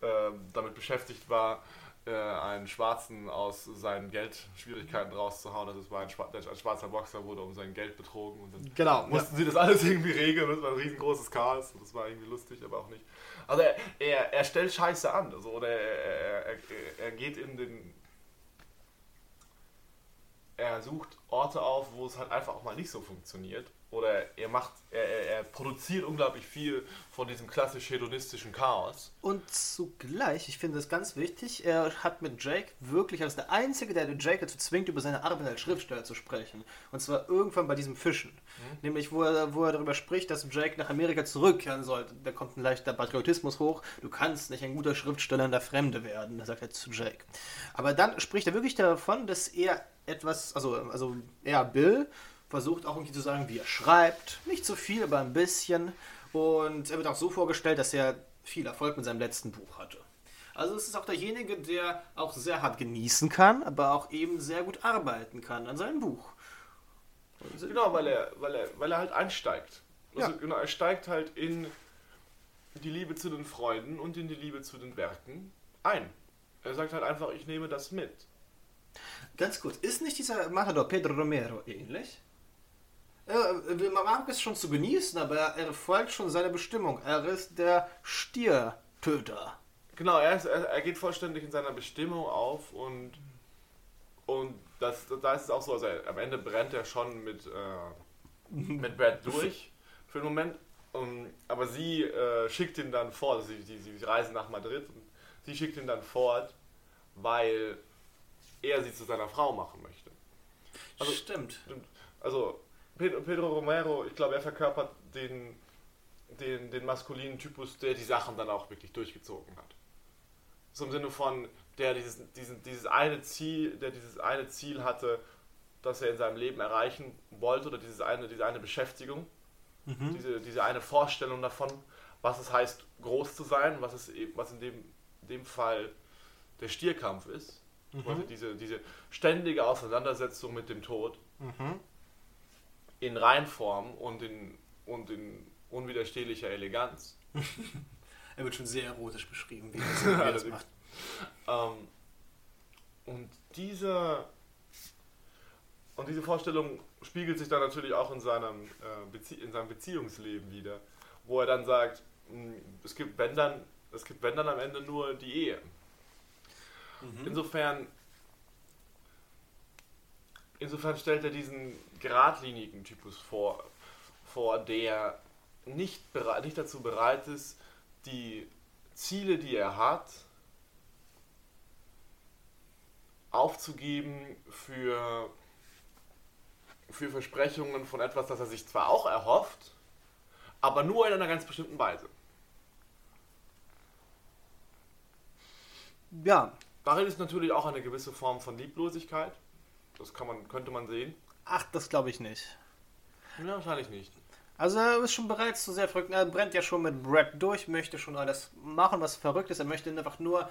äh, damit beschäftigt war, äh, einen Schwarzen aus seinen Geldschwierigkeiten rauszuhauen. Das war ein, Schwa ein, schwarzer Boxer, wurde um sein Geld betrogen und dann genau, mussten ja. sie das alles irgendwie regeln. Das war ein riesengroßes Chaos und das war irgendwie lustig, aber auch nicht. Also er, er, er stellt Scheiße an, also, oder er, er, er, er geht in den. Er sucht Orte auf, wo es halt einfach auch mal nicht so funktioniert. Oder er macht, er, er, er produziert unglaublich viel von diesem klassisch hedonistischen Chaos. Und zugleich, ich finde das ganz wichtig, er hat mit Jake wirklich als der Einzige, der Jake dazu zwingt, über seine Arbeit als Schriftsteller zu sprechen. Und zwar irgendwann bei diesem Fischen. Mhm. Nämlich, wo er, wo er darüber spricht, dass Jake nach Amerika zurückkehren sollte. Da kommt ein leichter Patriotismus hoch. Du kannst nicht ein guter Schriftsteller in der Fremde werden, das sagt er zu Jake. Aber dann spricht er wirklich davon, dass er etwas, also, also er, Bill, versucht auch irgendwie zu sagen, wie er schreibt. Nicht zu viel, aber ein bisschen. Und er wird auch so vorgestellt, dass er viel Erfolg mit seinem letzten Buch hatte. Also es ist auch derjenige, der auch sehr hart genießen kann, aber auch eben sehr gut arbeiten kann an seinem Buch. Genau, weil er, weil er, weil er halt einsteigt. Also ja. genau, er steigt halt in die Liebe zu den Freunden und in die Liebe zu den Werken ein. Er sagt halt einfach, ich nehme das mit. Ganz gut. Ist nicht dieser Matador Pedro Romero ähnlich? Er mag es schon zu genießen, aber er folgt schon seiner Bestimmung. Er ist der Stiertöter. Genau, er, ist, er, er geht vollständig in seiner Bestimmung auf und, und das, da ist es auch so, also er, am Ende brennt er schon mit, äh, mit Brad durch für den Moment. Um, aber sie äh, schickt ihn dann fort, also sie, sie, sie reisen nach Madrid und sie schickt ihn dann fort, weil er sie zu seiner Frau machen möchte. Also, Stimmt. Also Pedro Romero, ich glaube, er verkörpert den, den, den maskulinen Typus, der die Sachen dann auch wirklich durchgezogen hat. So im Sinne von, der dieses, diesen, dieses eine Ziel, der dieses eine Ziel hatte, das er in seinem Leben erreichen wollte, oder dieses eine, diese eine Beschäftigung, mhm. diese, diese eine Vorstellung davon, was es heißt, groß zu sein, was, es, was in dem, dem Fall der Stierkampf ist. Mhm. Also diese, diese ständige Auseinandersetzung mit dem Tod. Mhm in Reinform und in, und in unwiderstehlicher Eleganz. er wird schon sehr erotisch beschrieben, wie er das macht. Ähm, und diese, und diese Vorstellung spiegelt sich dann natürlich auch in seinem, äh, Bezie in seinem Beziehungsleben wieder, wo er dann sagt, hm, es gibt wenn dann, es gibt wenn dann am Ende nur die Ehe. Mhm. Insofern insofern stellt er diesen geradlinigen Typus vor, vor der nicht, bereit, nicht dazu bereit ist, die Ziele, die er hat, aufzugeben für, für Versprechungen von etwas, das er sich zwar auch erhofft, aber nur in einer ganz bestimmten Weise. Ja. Darin ist natürlich auch eine gewisse Form von Lieblosigkeit. Das kann man, könnte man sehen. Ach, das glaube ich nicht. Ja, wahrscheinlich nicht. Also er ist schon bereits zu sehr verrückt. Er brennt ja schon mit Brad durch, möchte schon alles machen, was verrückt ist. Er möchte einfach nur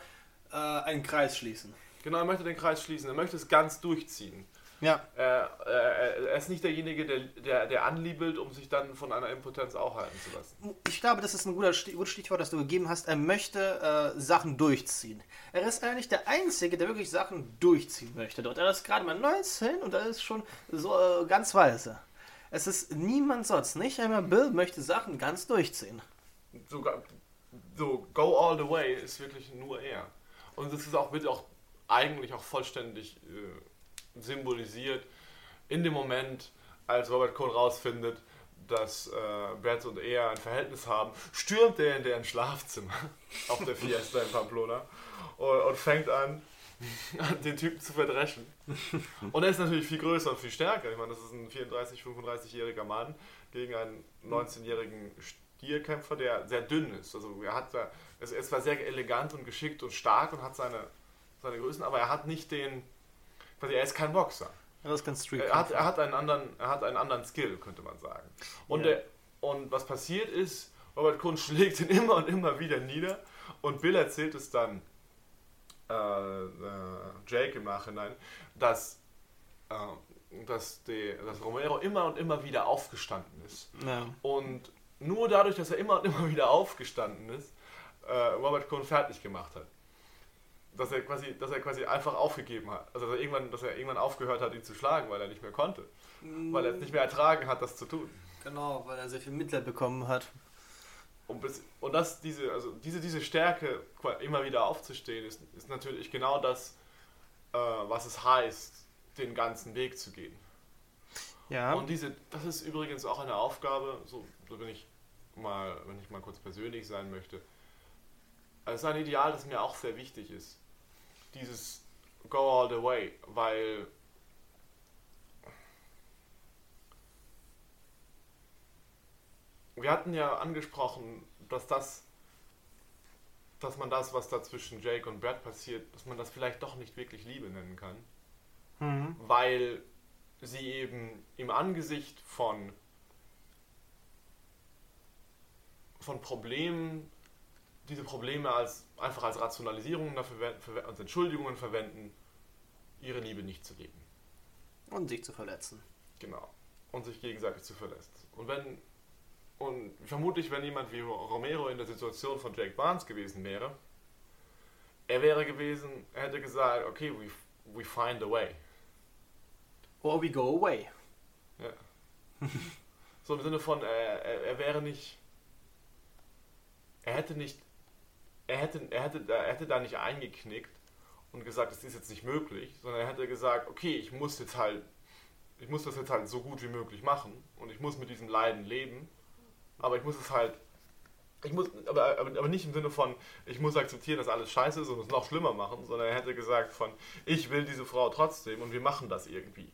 äh, einen Kreis schließen. Genau, er möchte den Kreis schließen. Er möchte es ganz durchziehen. Ja. Er, er, er, ist nicht derjenige, der, der, der anliebelt, um sich dann von einer Impotenz auch halten zu lassen. Ich glaube, das ist ein guter gutes Stichwort, das du gegeben hast. Er möchte äh, Sachen durchziehen. Er ist eigentlich der Einzige, der wirklich Sachen durchziehen möchte dort. Er ist gerade mal 19 und er ist schon so äh, ganz weise. Es ist niemand sonst. Nicht einmal Bill möchte Sachen ganz durchziehen. Sogar, so go all the way ist wirklich nur er. Und das ist auch, wird auch eigentlich auch vollständig. Äh, symbolisiert in dem Moment, als Robert Cohn rausfindet, dass äh, Brad und er ein Verhältnis haben, stürmt er in deren Schlafzimmer auf der Fiesta in Pamplona und, und fängt an, den Typen zu verdreschen. Und er ist natürlich viel größer und viel stärker. Ich meine, das ist ein 34, 35-jähriger Mann gegen einen 19-jährigen Stierkämpfer, der sehr dünn ist. Also er hat er ist zwar sehr elegant und geschickt und stark und hat seine, seine Größen, aber er hat nicht den, quasi, er ist kein Boxer. Er ist kein Street er hat, er hat einen anderen, er hat einen anderen Skill, könnte man sagen. Und, yeah. der, und was passiert ist, Robert Kuhn schlägt ihn immer und immer wieder nieder und Bill erzählt es dann äh, äh, Jake im Nachhinein, dass, äh, dass, die, dass Romero immer und immer wieder aufgestanden ist. Ja. Und nur dadurch, dass er immer und immer wieder aufgestanden ist, äh, Robert Kuhn fertig gemacht hat dass er quasi, dass er quasi einfach aufgegeben hat. Also dass er irgendwann, dass er irgendwann aufgehört hat, ihn zu schlagen, weil er nicht mehr konnte. Mm. Weil er es nicht mehr ertragen hat, das zu tun. Genau, weil er sehr viel Mitleid bekommen hat. Und, bis, und das, diese, also diese, diese Stärke, immer wieder aufzustehen, ist, ist natürlich genau das, äh, was es heißt, den ganzen Weg zu gehen. Ja. Und diese, das ist übrigens auch eine Aufgabe, so, so bin ich mal, wenn ich mal kurz persönlich sein möchte. Es ist ein Ideal, das mir auch sehr wichtig ist. Dieses Go all the way, weil wir hatten ja angesprochen, dass das, dass man das, was da zwischen Jake und Brad passiert, dass man das vielleicht doch nicht wirklich Liebe nennen kann. Mhm. Weil sie eben im Angesicht von, von Problemen, diese Probleme als, einfach als Rationalisierungen dafür, als Entschuldigungen verwenden, ihre Liebe nicht zu leben. Und sich zu verletzen. Genau. Und sich gegenseitig zu verletzen. Und wenn und vermutlich, wenn jemand wie Romero in der Situation von Jake Barnes gewesen wäre, er wäre gewesen, er hätte gesagt, okay, we, we find a way. Or we go away. Ja. so im Sinne von, er, er, er, wäre nicht, er hätte nicht, er hätte, er, hätte, er hätte da nicht eingeknickt und gesagt, es ist jetzt nicht möglich, sondern er hätte gesagt, okay, ich muss jetzt halt, ich muss das jetzt halt so gut wie möglich machen und ich muss mit diesem Leiden leben aber ich muss es halt. Ich muss, aber, aber, aber nicht im Sinne von, ich muss akzeptieren, dass alles scheiße ist und es noch schlimmer machen, sondern er hätte gesagt von, ich will diese Frau trotzdem und wir machen das irgendwie.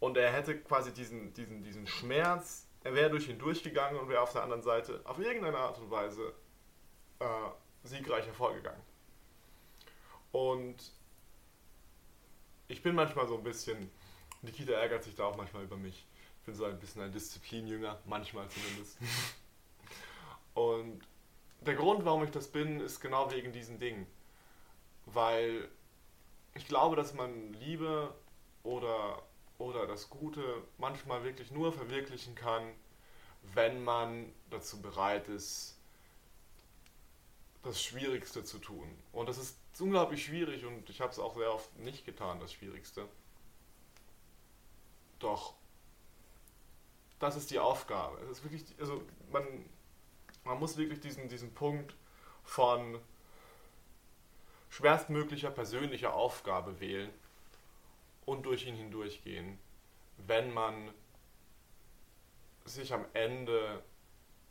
Und er hätte quasi diesen, diesen, diesen Schmerz, er wäre durch ihn durchgegangen und wäre auf der anderen Seite auf irgendeine Art und Weise äh, siegreich hervorgegangen. Und ich bin manchmal so ein bisschen, Nikita ärgert sich da auch manchmal über mich bin so ein bisschen ein Disziplinjünger, manchmal zumindest. Und der Grund, warum ich das bin, ist genau wegen diesen Dingen. Weil ich glaube, dass man Liebe oder, oder das Gute manchmal wirklich nur verwirklichen kann, wenn man dazu bereit ist, das Schwierigste zu tun. Und das ist unglaublich schwierig und ich habe es auch sehr oft nicht getan, das Schwierigste. Doch das ist die Aufgabe. Es ist wirklich, also man, man muss wirklich diesen, diesen Punkt von schwerstmöglicher persönlicher Aufgabe wählen und durch ihn hindurchgehen, wenn man sich am Ende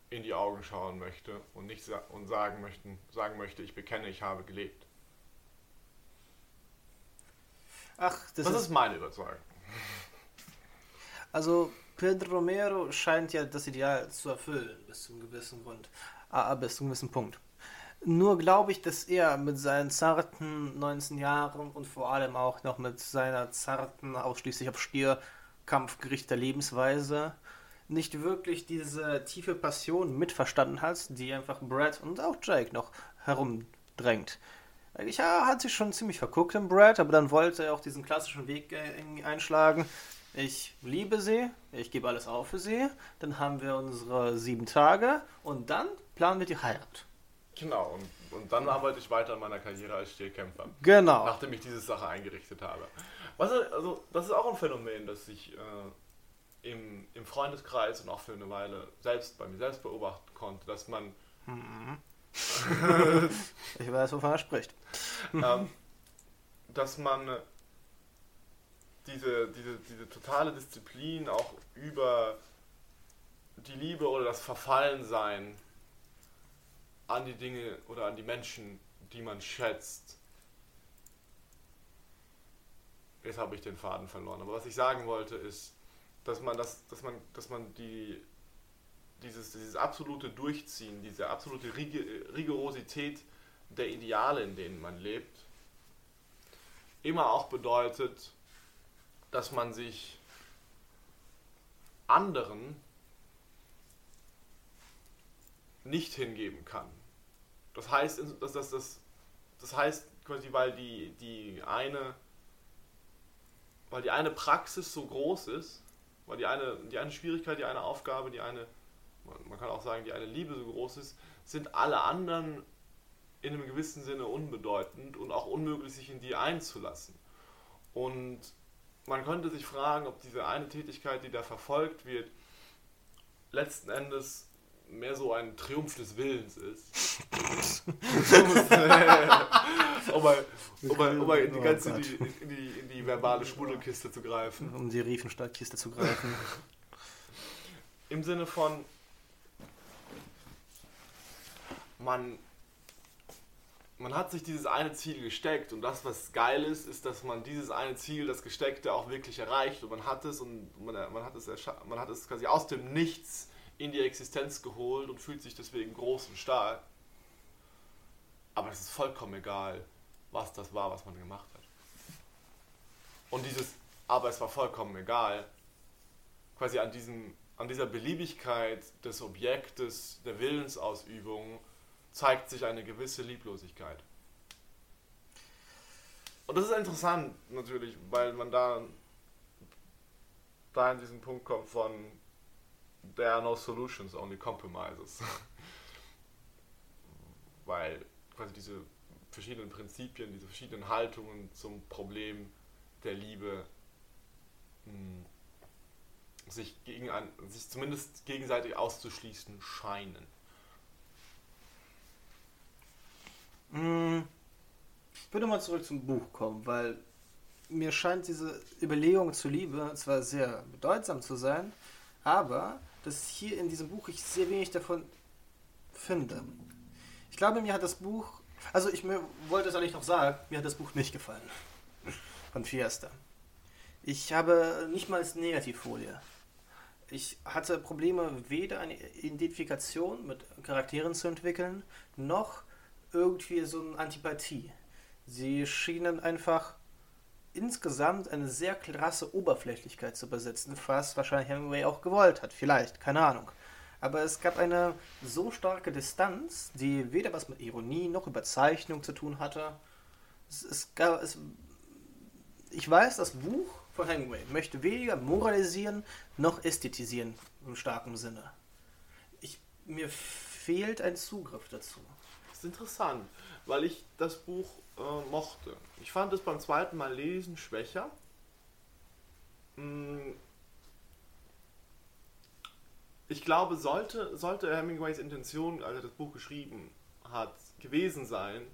in die Augen schauen möchte und nicht sa und sagen, möchten, sagen möchte, ich bekenne, ich habe gelebt. Ach, das, das ist, ist meine Überzeugung. Also Pedro Romero scheint ja das Ideal zu erfüllen, bis zum gewissen Grund, ah, bis zum gewissen Punkt. Nur glaube ich, dass er mit seinen zarten 19 Jahren und vor allem auch noch mit seiner zarten, ausschließlich auf Stierkampf gerichteter Lebensweise nicht wirklich diese tiefe Passion mitverstanden hat, die einfach Brad und auch Jake noch herumdrängt. Eigentlich hat sich schon ziemlich verguckt in Brad, aber dann wollte er auch diesen klassischen Weg äh, einschlagen ich liebe sie, ich gebe alles auf für sie, dann haben wir unsere sieben Tage und dann planen wir die Heirat. Genau, und, und dann arbeite ich weiter an meiner Karriere als Stierkämpfer. Genau. Nachdem ich diese Sache eingerichtet habe. Was, also, das ist auch ein Phänomen, das ich äh, im, im Freundeskreis und auch für eine Weile selbst bei mir selbst beobachten konnte, dass man. Mhm. ich weiß, wovon er spricht. ähm, dass man diese, diese, diese totale Disziplin auch über die Liebe oder das Verfallensein an die Dinge oder an die Menschen, die man schätzt. Jetzt habe ich den Faden verloren. Aber was ich sagen wollte ist, dass man das, dass man, dass man die, dieses, dieses absolute Durchziehen, diese absolute Rigorosität der Ideale, in denen man lebt, immer auch bedeutet, dass man sich anderen nicht hingeben kann. Das heißt, dass das, das, das heißt quasi, weil die, die eine weil die eine Praxis so groß ist, weil die eine, die eine Schwierigkeit, die eine Aufgabe, die eine, man kann auch sagen, die eine Liebe so groß ist, sind alle anderen in einem gewissen Sinne unbedeutend und auch unmöglich, sich in die einzulassen. Und man könnte sich fragen, ob diese eine Tätigkeit, die da verfolgt wird, letzten Endes mehr so ein Triumph des Willens ist. um, mal, um, mal, um mal in die ganze die, in, die, in die verbale Schmuddelkiste zu greifen. Um die Riefenstahlkiste zu greifen. Im Sinne von, man, man hat sich dieses eine Ziel gesteckt und das, was geil ist, ist, dass man dieses eine Ziel, das Gesteckte, auch wirklich erreicht und man hat es und man, man, hat, es man hat es quasi aus dem Nichts in die Existenz geholt und fühlt sich deswegen groß und stark. Aber es ist vollkommen egal, was das war, was man gemacht hat. Und dieses, aber es war vollkommen egal, quasi an, diesem, an dieser Beliebigkeit des Objektes, der Willensausübung, zeigt sich eine gewisse Lieblosigkeit. Und das ist interessant natürlich, weil man da, da in diesen Punkt kommt von there are no solutions, only compromises. Weil quasi diese verschiedenen Prinzipien, diese verschiedenen Haltungen zum Problem der Liebe mh, hm, sich, gegen ein, sich zumindest gegenseitig auszuschließen scheinen. Hm, ich würde mal zurück zum Buch kommen, weil mir scheint diese Überlegung zur Liebe zwar sehr bedeutsam zu sein, aber dass hier in diesem Buch ich sehr wenig davon finde. Ich glaube, mir hat das Buch, also ich wollte es eigentlich noch sagen, mir hat das Buch nicht gefallen. Von Fiesta. Ich habe nicht mal als Negativfolie. Ich hatte Probleme, weder eine Identifikation mit Charakteren zu entwickeln, noch irgendwie so eine Antipathie. Sie schienen einfach insgesamt eine sehr krasse Oberflächlichkeit zu besitzen, was wahrscheinlich Hemingway auch gewollt hat. Vielleicht, keine Ahnung. Aber es gab eine so starke Distanz, die weder was mit Ironie noch Überzeichnung zu tun hatte. Es, es gab, es, ich weiß, das Buch von Hemingway möchte weniger moralisieren noch ästhetisieren im starken Sinne. Ich, mir fehlt ein Zugriff dazu. Das ist interessant, weil ich das Buch äh, mochte. Ich fand es beim zweiten Mal lesen schwächer. Hm. Ich glaube, sollte, sollte Hemingways Intention, als er das Buch geschrieben hat, gewesen sein,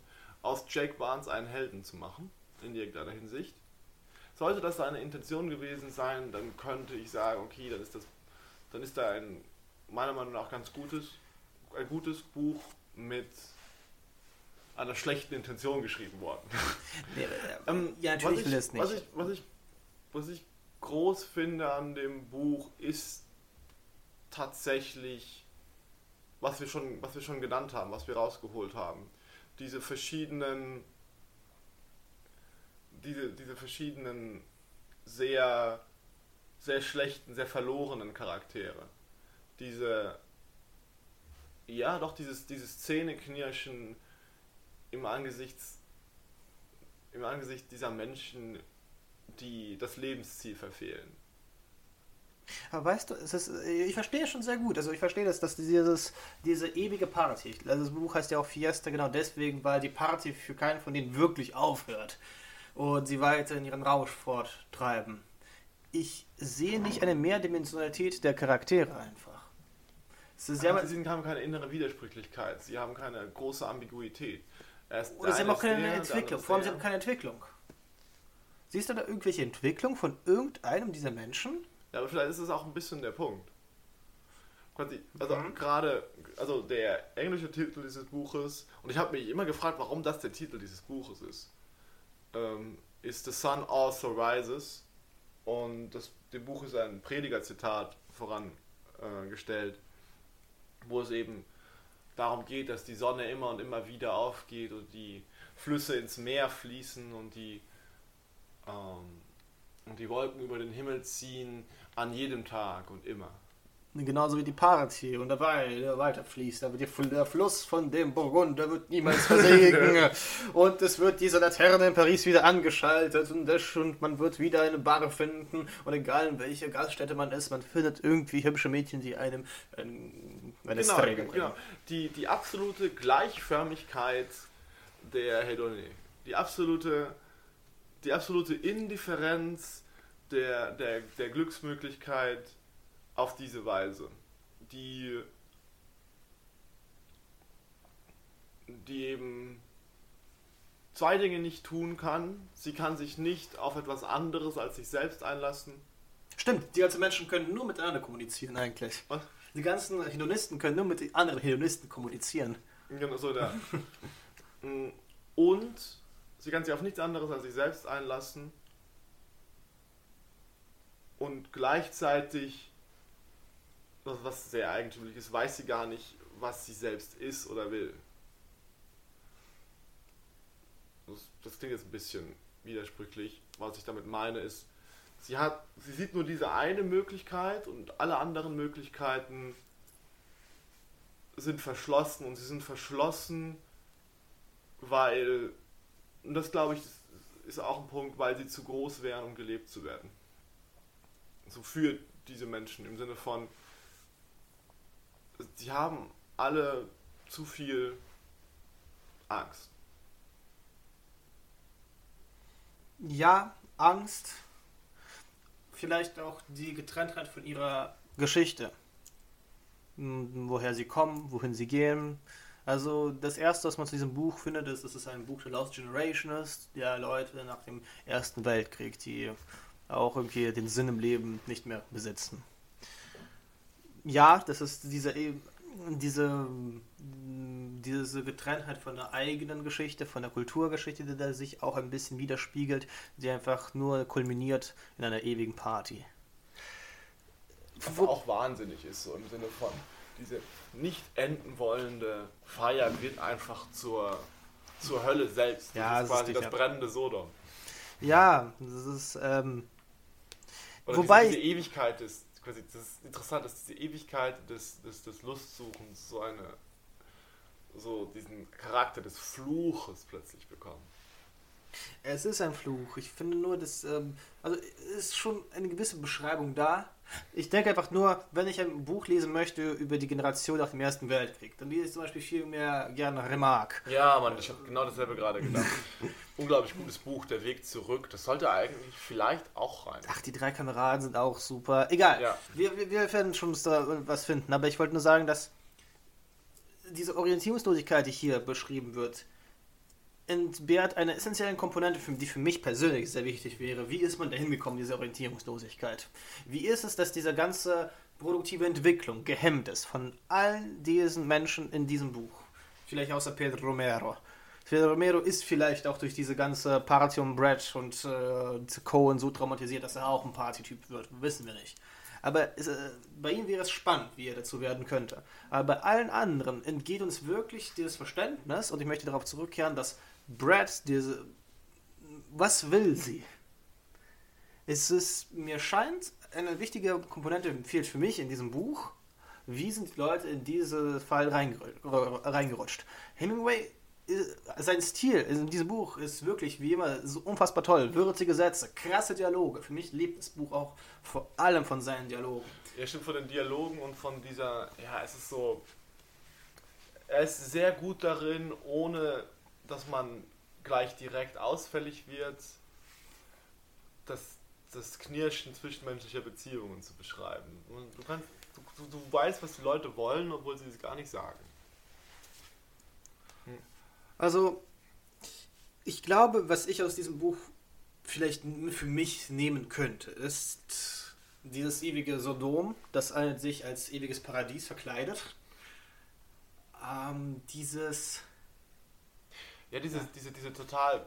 aus Jake Barnes einen Helden zu machen, in irgendeiner Hinsicht. Sollte das seine Intention gewesen sein, dann könnte ich sagen, okay, dann ist das, dann ist da ein meiner Meinung nach ganz gutes, ein gutes Buch mit einer schlechten Intention geschrieben worden. Ja, ähm, ja natürlich was ich, das nicht. Was ich, was, ich, was ich groß finde an dem Buch ist tatsächlich, was wir schon, was wir schon genannt haben, was wir rausgeholt haben. Diese verschiedenen, diese, diese verschiedenen sehr, sehr schlechten, sehr verlorenen Charaktere. Diese, ja, doch dieses, dieses Zähneknirschen, im Angesicht, im Angesicht dieser Menschen, die das Lebensziel verfehlen. Aber weißt du, es ist, ich verstehe schon sehr gut. Also ich verstehe das, dass dieses, diese ewige Party, also das Buch heißt ja auch Fiesta genau deswegen, weil die Party für keinen von denen wirklich aufhört und sie weiter in ihren Rausch forttreiben. Ich sehe nicht eine Mehrdimensionalität der Charaktere einfach. sie haben keine innere Widersprüchlichkeit, sie haben keine große Ambiguität. Oder sie haben auch keine Entwicklung. Vor allem, sie haben keine Entwicklung. Siehst du da irgendwelche Entwicklung von irgendeinem dieser Menschen? Ja, aber vielleicht ist es auch ein bisschen der Punkt. Also mhm. gerade, also der englische Titel dieses Buches, und ich habe mich immer gefragt, warum das der Titel dieses Buches ist, ähm, ist The Sun Also Rises. Und das, dem Buch ist ein Predigerzitat vorangestellt, äh, wo es eben darum geht, dass die Sonne immer und immer wieder aufgeht und die Flüsse ins Meer fließen und die, ähm, und die Wolken über den Himmel ziehen an jedem Tag und immer. Genauso wie die Party und dabei der weiter fließt. Aber der Fluss von dem Burgunder wird niemals versinken. und es wird diese Laterne in Paris wieder angeschaltet und, das, und man wird wieder eine Bar finden. Und egal in welcher Gaststätte man ist, man findet irgendwie hübsche Mädchen, die einem ein, eine genau, bringen. Genau. Die, die absolute Gleichförmigkeit der Hedonie. Die absolute, die absolute Indifferenz der, der, der Glücksmöglichkeit auf diese Weise, die die eben zwei Dinge nicht tun kann. Sie kann sich nicht auf etwas anderes als sich selbst einlassen. Stimmt, die ganzen Menschen können nur miteinander kommunizieren eigentlich. Was? Die ganzen Hedonisten können nur mit anderen Hedonisten kommunizieren. Genau so, da. Und sie kann sich auf nichts anderes als sich selbst einlassen. Und gleichzeitig, was, was sehr eigentümlich ist, weiß sie gar nicht, was sie selbst ist oder will. Das, das klingt jetzt ein bisschen widersprüchlich. Was ich damit meine ist, sie hat, sie sieht nur diese eine Möglichkeit und alle anderen Möglichkeiten sind verschlossen und sie sind verschlossen, weil, und das glaube ich, ist auch ein Punkt, weil sie zu groß wären, um gelebt zu werden. So für diese Menschen im Sinne von, sie haben alle zu viel Angst. Ja, Angst. Vielleicht auch die Getrenntheit von ihrer Geschichte. Woher sie kommen, wohin sie gehen. Also das erste, was man zu diesem Buch findet, ist, dass es ein Buch der Lost Generation ist, der Leute nach dem Ersten Weltkrieg, die auch irgendwie den Sinn im Leben nicht mehr besitzen. Ja, das ist diese, diese, diese Getrenntheit von der eigenen Geschichte, von der Kulturgeschichte, die da sich auch ein bisschen widerspiegelt, die einfach nur kulminiert in einer ewigen Party. Was auch wahnsinnig ist, so im Sinne von, diese nicht enden wollende Feier wird einfach zur, zur Hölle selbst. Das Ja, ist das ist quasi das brennende Sodom. Ja, das ist, ähm, Oder Wobei- diese, diese Ewigkeit ist, quasi, das ist interessant, dass diese Ewigkeit des, des, des Lustsuchens so eine, so diesen Charakter des Fluches plötzlich bekommen. Es ist ein Fluch. Ich finde nur, dass, ähm, also ist schon eine gewisse Beschreibung da. Ich denke einfach nur, wenn ich ein Buch lesen möchte über die Generation nach dem Ersten Weltkrieg, dann lese ich zum Beispiel viel mehr gerne Remarque. Ja, Mann, ich habe genau dasselbe gerade gedacht. Unglaublich gutes Buch, Der Weg zurück. Das sollte eigentlich vielleicht auch rein. Ach, die drei Kameraden sind auch super. Egal, Ja. wir, wir, wir werden schon was finden. Aber ich wollte nur sagen, dass diese Orientierungslosigkeit, die hier beschrieben wird, entbehrt einer essentiellen Komponente, die für mich persönlich sehr wichtig wäre. Wie ist man dahin gekommen, diese Orientierungslosigkeit? Wie ist es, dass diese ganze produktive Entwicklung gehemmt ist von allen diesen Menschen in diesem Buch? Vielleicht außer Pedro Romero. Pedro Romero ist vielleicht auch durch diese ganze Party und Brad und äh, Cohen so traumatisiert, dass er auch ein Partytyp wird. Wissen wir nicht. Aber es, äh, bei ihm wäre es spannend, wie er dazu werden könnte. Aber bei allen anderen entgeht uns wirklich dieses Verständnis, und ich möchte darauf zurückkehren, dass Brad diese. Was will sie? Es ist, mir scheint, eine wichtige Komponente fehlt für mich in diesem Buch. Wie sind die Leute in diesen Fall reingeru- reingerutscht? Hemingway, äh, sein Stil in diesem Buch ist wirklich wie immer so unfassbar toll. Würzige Sätze, krasse Dialoge. Für mich lebt das Buch auch vor allem von seinen Dialogen. Ja, stimmt, von den Dialogen und von dieser, ja, es ist so, er ist sehr gut darin, ohne dass man gleich direkt ausfällig wird, das, das Knirschen zwischenmenschlicher Beziehungen zu beschreiben. Und du, kannst, du, du, weißt, was die Leute wollen, obwohl sie es gar nicht sagen. Also, ich glaube, was ich aus diesem Buch vielleicht für mich nehmen könnte, ist dieses ewige Sodom, das sich als ewiges Paradies verkleidet. Ähm, dieses. Ja, diese, Ja. diese, diese total,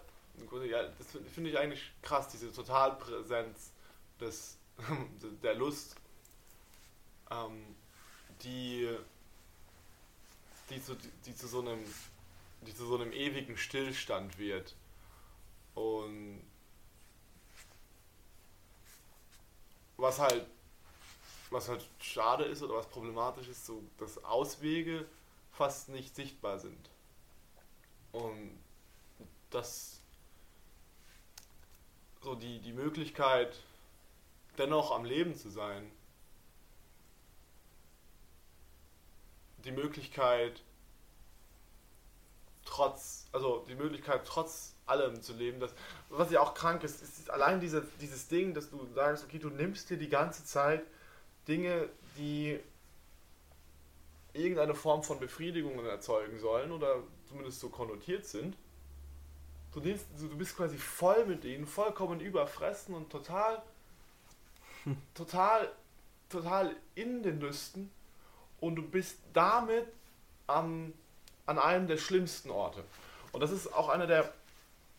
ja, das finde ich eigentlich krass, diese Totalpräsenz des, der Lust, ähm, die, die, zu, die, zu so einem, die zu so einem ewigen Stillstand wird. Und was halt, was halt schade ist oder was problematisch ist, so, dass Auswege fast nicht sichtbar sind. Und dass so die, die Möglichkeit, dennoch am Leben zu sein, die Möglichkeit, trotz, also die Möglichkeit, trotz allem zu leben, das, was ja auch krank ist, ist allein diese, dieses Ding, dass du sagst, okay, du nimmst dir die ganze Zeit Dinge, die irgendeine Form von Befriedigung erzeugen sollen oder zumindest so konnotiert sind. Du, nimmst, du bist quasi voll mit ihnen, vollkommen überfressen und total, total, total in den Lüsten und du bist damit am, an einem der schlimmsten Orte. Und das ist auch einer der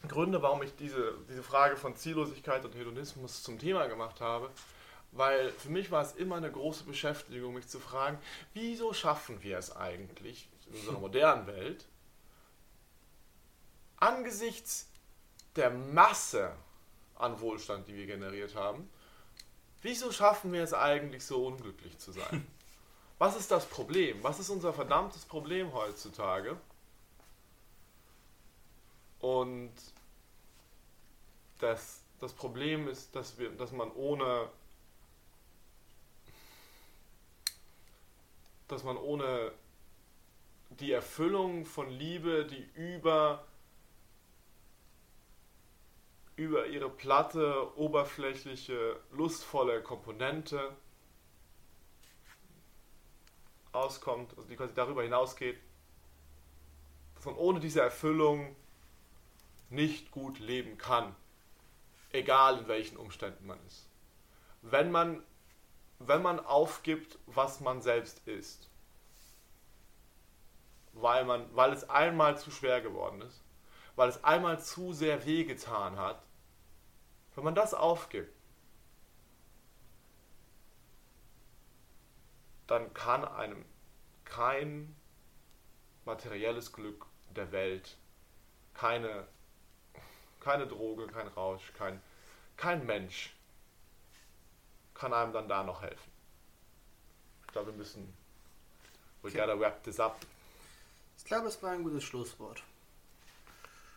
Gründe, warum ich diese, diese Frage von Ziellosigkeit und Hedonismus zum Thema gemacht habe. Weil für mich war es immer eine große Beschäftigung, mich zu fragen, wieso schaffen wir es eigentlich in unserer modernen Welt, angesichts der Masse an Wohlstand, die wir generiert haben, wieso schaffen wir es eigentlich so unglücklich zu sein? Was ist das Problem? Was ist unser verdammtes Problem heutzutage? Und das, das Problem ist, dass, wir, dass man ohne dass man ohne die Erfüllung von Liebe, die über über ihre platte, oberflächliche, lustvolle Komponente auskommt, also die quasi darüber hinausgeht, dass man ohne diese Erfüllung nicht gut leben kann, egal in welchen Umständen man ist. Wenn man, wenn man aufgibt, was man selbst ist, weil, man, weil es einmal zu schwer geworden ist, weil es einmal zu sehr wehgetan hat, wenn man das aufgibt, dann kann einem kein materielles Glück der Welt, keine, keine Droge, kein Rausch, kein, kein Mensch kann einem dann da noch helfen. Ich glaube, wir müssen. We okay. gotta wrap this up. Ich glaube, es war ein gutes Schlusswort.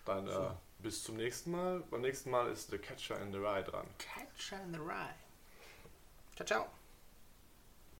Dann so. äh, bis zum nächsten Mal. Beim nächsten Mal ist The Catcher in the Rye dran. Catcher in the Rye. Ciao, ciao.